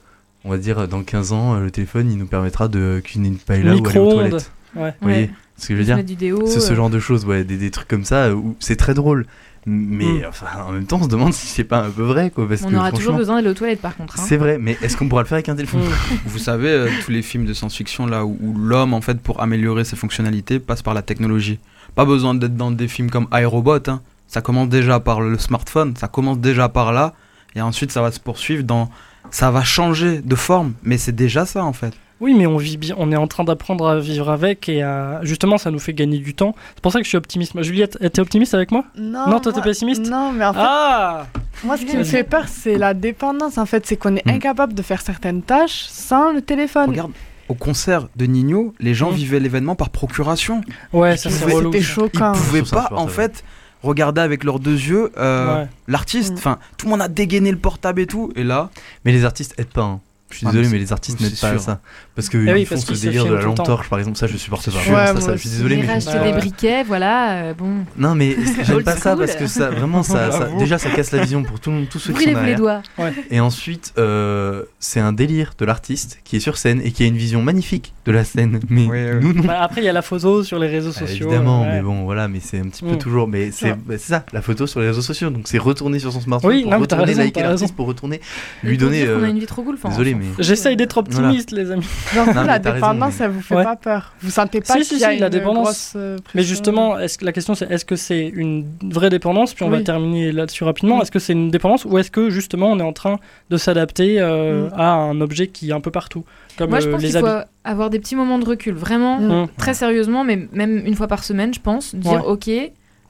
on va dire, dans 15 ans, euh, le téléphone, il nous permettra de cuisiner une paella ou aller aux Micro-ondes. toilettes. Ouais. Vous voyez ce que je veux dire. C'est ce genre de choses, ouais, des, des trucs comme ça, où c'est très drôle. Mais Mm. enfin, en même temps, on se demande si c'est pas un peu vrai, quoi. Parce On que aura toujours besoin d'aller aux toilettes par contre. hein. c'est vrai, mais est-ce qu'on pourra le faire avec un téléphone Mm. Vous savez, euh, tous les films de science-fiction là où, où l'homme, en fait, pour améliorer ses fonctionnalités, passe par la technologie. Pas besoin d'être dans des films comme iRobot. hein. Ça commence déjà par le smartphone, ça commence déjà par là, et ensuite ça va se poursuivre dans. Ça va changer de forme, mais c'est déjà ça en fait. Oui, mais on vit bien, on est en train d'apprendre à vivre avec et à justement, ça nous fait gagner du temps. C'est pour ça que je suis optimiste. Juliette, t'es optimiste avec moi? Non, Non, toi, t'es pessimiste? Non, mais en fait, Ah moi, ce qui me fait peur, c'est la dépendance. En fait, c'est qu'on est Mm. incapable de faire certaines tâches sans le téléphone. Regarde, au concert de Nino, les gens Mm. vivaient l'événement par procuration. Ouais, Ils ça c'est pouvaient- relou. C'était Ils choquant. pouvaient Ça, c'est pas, en fait, regarder avec leurs deux yeux euh, Ouais. l'artiste. Mm. Enfin, tout le monde a dégainé le portable et tout, et là. Mais les artistes aident pas. hein. Je suis désolé, mais les artistes n'aident pas à ça. Parce que Eh oui, font parce ce qu'ils délire de la lampe torche, par exemple, ça je supporte pas. Ouais, ça, ça, je suis désolé, mais je- Ouais. des briquets, voilà, euh, bon. Non, mais j'aime Old pas ça parce que ça, vraiment, ça, déjà, ça casse la vision pour tout le monde, tous ceux qui sont Brûlez-vous les derrière. doigts. Et ensuite, euh, c'est un délire de l'artiste qui est sur scène et qui a une vision magnifique de la scène. Mais nous, non. Bah, après, il y a la photo sur les réseaux Bah, sociaux. évidemment, ouais. mais bon, voilà, mais c'est un petit peu Mm. toujours. Mais c'est bah, c'est ça, la photo sur les réseaux sociaux. Donc c'est retourner sur son smartphone Oui, pour retourner raison, liker l'artiste, pour retourner Et lui donner. qu'on a euh, une vie trop cool. on désolé, mais-. J'essaye d'être Voilà. optimiste, les amis. Genre, Non, la raison, dépendance, mais- ça vous fait Ouais. pas peur. Vous sentez pas Si, qu'il si, y a si, une la dépendance. grosse euh, Mais justement, est-ce que la question c'est est-ce que c'est une vraie dépendance? Puis on va terminer là-dessus rapidement. Est-ce que c'est une dépendance ou est-ce que justement on est en train de s'adapter euh, Mm. à un objet qui est un peu partout? Comme Moi, je euh, pense les qu'il faut avoir des petits moments de recul, vraiment, Mm. Mm. très sérieusement, mais même une fois par semaine, je pense. Dire, ok,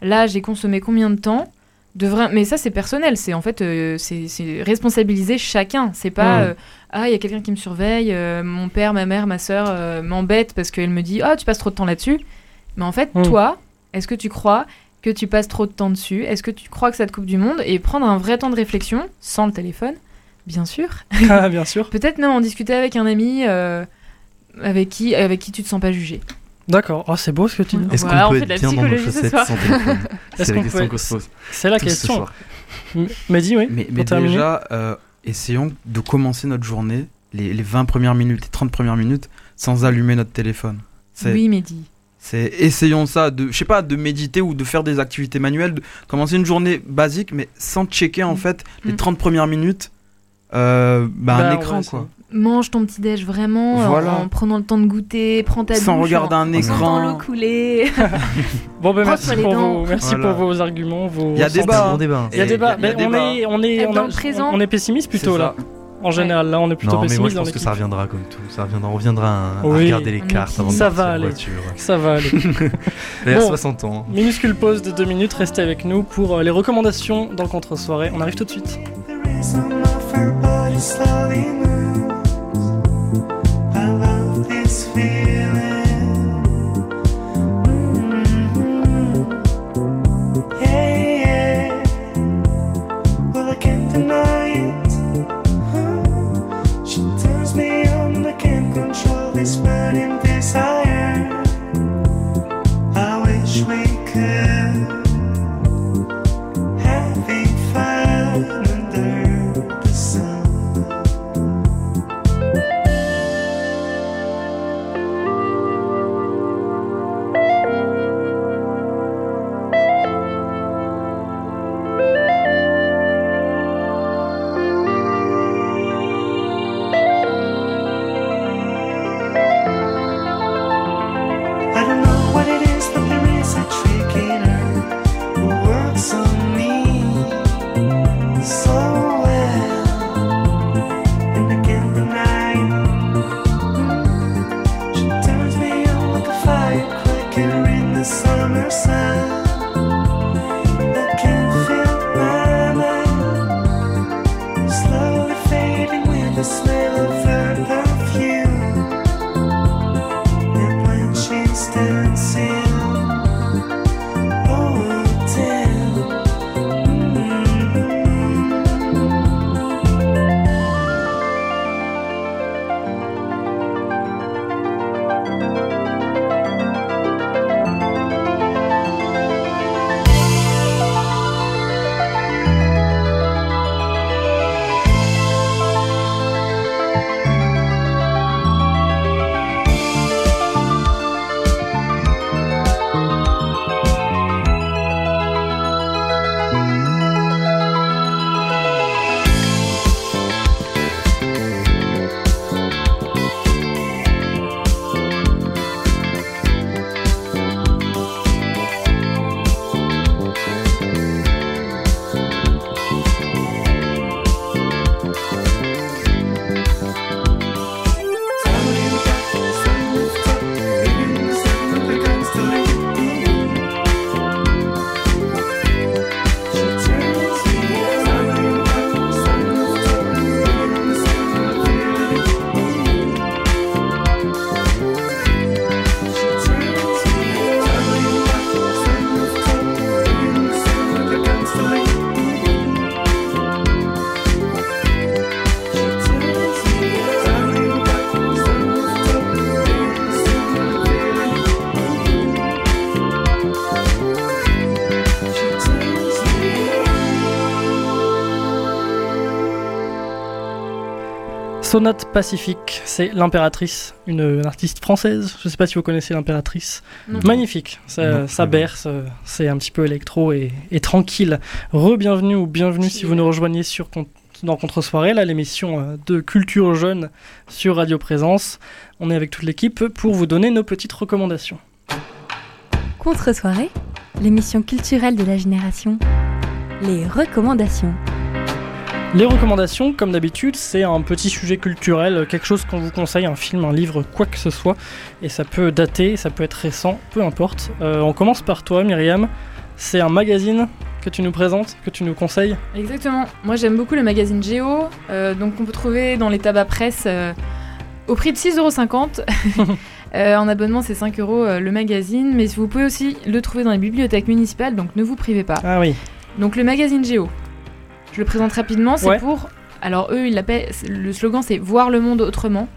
là, j'ai consommé combien de temps? Mais ça, c'est personnel. C'est en fait, euh, c'est responsabiliser chacun. C'est pas, Mm. euh, ah, il y a quelqu'un qui me surveille, euh, mon père, ma mère, ma soeur m'embête parce qu'elle me dit, ah, tu passes trop de temps là-dessus. Mais en fait, Mm. toi, est-ce que tu crois que tu passes trop de temps dessus? Est-ce que tu crois que ça te coupe du monde? Et prendre un vrai temps de réflexion, sans le téléphone, bien sûr. Ah, bien sûr. Peut-être même en discuter avec un ami avec, qui, avec qui tu te sens pas jugé. D'accord. Oh, c'est beau ce que tu dis. Est-ce Voilà, on qu'on peut de la être bien dans nos ce chaussettes sans téléphone C'est la question peut- qu'on se pose. C'est la question. soir. M- Mehdi, oui. Mais, mais déjà, euh, essayons de commencer notre journée, les, les 20 premières minutes, les 30 premières minutes, sans allumer notre téléphone. Oui, Mehdi. c'est essayons ça, de, je sais pas, de méditer ou de faire des activités manuelles, de commencer une journée basique, mais sans checker en Mm. fait les Mm. 30 premières minutes, euh, bah, Bah, un on écran quoi. Mange ton petit déj vraiment en- Voilà. en, prenant le temps de goûter, prends ta Sans douche, regarder un en écran. l'eau couler. Bon, ben merci, pour vos, merci Voilà. pour vos arguments. Vos Il y a débat. Il y a débat. y a Mais on débat. est, on est, on, a- on est pessimiste plutôt là. ça. En général, là, on est plutôt Non, mais moi pessimiste je pense que ça reviendra comme tout. Ça reviendra, on reviendra à, à Oui, regarder les on cartes avant de Ça partir va en aller. voiture. Ça va aller. Bon. 60 ans. Minuscule pause de deux minutes. Restez avec nous pour euh, les recommandations dans le contre-soirée. On arrive tout de suite. feel Sonate Pacifique, c'est l'impératrice, une, une artiste française. Je sais pas si vous connaissez l'impératrice. Magnifique, ça, Non, ça je berce, euh, c'est un petit peu électro et, et tranquille. Re-bienvenue ou bienvenue si vous nous rejoignez sur dans Contre-soirée, là l'émission euh, de culture jeune sur Radio Présence. On est avec toute l'équipe pour vous donner nos petites recommandations. Contre-soirée, l'émission culturelle de la génération. Les recommandations. Les recommandations, comme d'habitude, c'est un petit sujet culturel, quelque chose qu'on vous conseille, un film, un livre, quoi que ce soit. Et ça peut dater, ça peut être récent, peu importe. Euh, on commence par toi, Myriam. C'est un magazine que tu nous présentes, que tu nous conseilles? Exactement. Moi, j'aime beaucoup le magazine Géo. euh, donc, on peut trouver dans les tabacs presse euh, au prix de 6,50€. Euh, en abonnement, c'est 5 euros le magazine. Mais vous pouvez aussi le trouver dans les bibliothèques municipales. Donc, ne vous privez pas. Ah oui. Donc, le magazine Géo. Je le présente rapidement. C'est Ouais. pour Alors eux, ils le slogan c'est voir le monde autrement.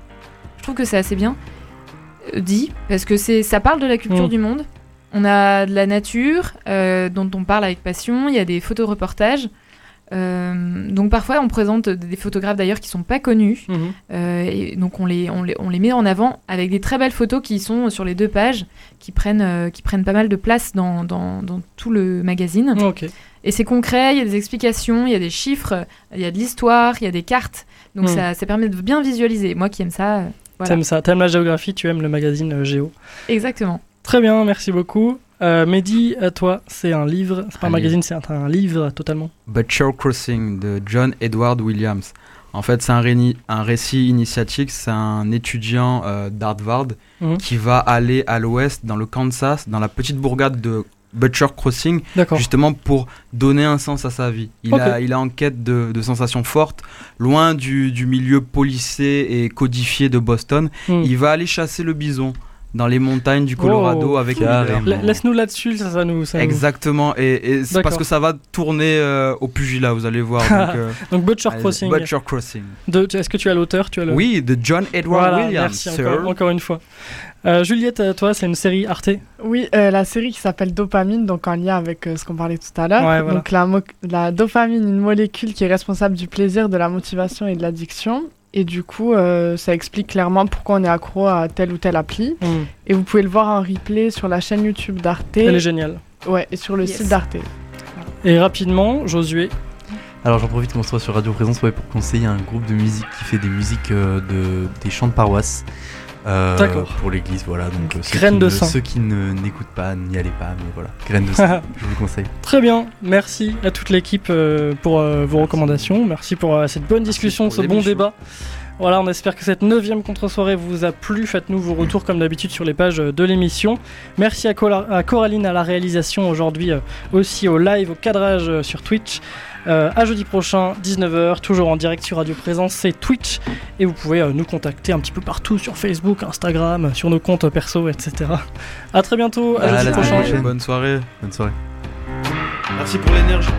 Je trouve que c'est assez bien euh, dit parce que c'est, ça parle de la culture Mm. du monde. On a de la nature euh, dont on parle avec passion. Il y a des photoreportages. Euh, donc parfois on présente des photographes d'ailleurs qui sont pas connus. Mhm. Euh, et donc on les, on, les, on les met en avant avec des très belles photos qui sont sur les deux pages, qui prennent, qui prennent pas mal de place dans, dans, dans tout le magazine. Ok. Et c'est concret, il y a des explications, il y a des chiffres, il y a de l'histoire, il y a des cartes. Donc Mm. ça, ça permet de bien visualiser. Moi qui aime ça, euh, voilà. T'aimes ça, t'aimes la géographie, tu aimes le magazine euh, Géo. Exactement. Très bien, merci beaucoup. Euh, Mehdi, à toi, c'est un livre, c'est pas un Un magazine, c'est un, un livre totalement. Butcher Crossing de John Edward Williams. En fait, c'est un, un récit initiatique. C'est un étudiant euh, d'Harvard Mhm. qui va aller à l'ouest, dans le Kansas, dans la petite bourgade de Butcher Crossing, justement pour donner un sens à sa vie. Il, a, il est en quête de, de sensations fortes, loin du, du milieu policé et codifié de Boston. Hmm. Il va aller chasser le bison dans les montagnes du Colorado Oh, avec Laisse-nous là-dessus, ça, ça nous. ça nous- Exactement, et, et c'est parce que ça va tourner euh, au pugilat, vous allez voir. donc, euh, Donc Butcher Crossing. Butcher Crossing. Est-ce que tu as l'auteur tu as le... Oui, de John Edward Voilà, Williams, merci sir. encore, encore une fois. Euh, Juliette, euh, toi, c'est une série Arte. Oui, euh, la série qui s'appelle Dopamine, donc en lien avec euh, ce qu'on parlait tout à l'heure. Ouais, voilà. Donc la dopamine, une molécule qui est responsable du plaisir, de la motivation et de l'addiction. Et du coup, euh, ça explique clairement pourquoi on est accro à telle ou telle appli. Hmm. Et vous pouvez le voir en replay sur la chaîne YouTube d'Arte. Elle est géniale. Ouais, et sur le Yes. site d'Arte. Et rapidement, Josué. Alors j'en profite qu'on soit sur Radio Présence ouais, pour conseiller un groupe de musique qui fait des musiques euh, de, des chants de paroisse. Euh, D'accord. Pour l'église, voilà. Donc euh, ceux Graines qui de ne- saint. Ceux qui ne n'écoutent pas, n'y allez pas, mais voilà. Graines de saint, je vous conseille. Très bien, merci à toute l'équipe euh, pour euh, vos recommandations. Merci pour cette bonne discussion, ce bon débat. Voilà, on espère que cette neuvième contre-soirée vous a plu. Faites-nous vos retours comme d'habitude sur les pages euh, de l'émission. Merci à, Coraline à la réalisation aujourd'hui, euh, aussi au live, au cadrage euh, sur Twitch. Euh, à jeudi prochain, 19h, toujours en direct sur Radio Présence, c'est Twitch. Et vous pouvez euh, nous contacter un petit peu partout sur Facebook, Instagram, sur nos comptes perso, etc. À très bientôt, à À jeudi la prochain. Bonne soirée. Bonne soirée. Merci pour l'énergie.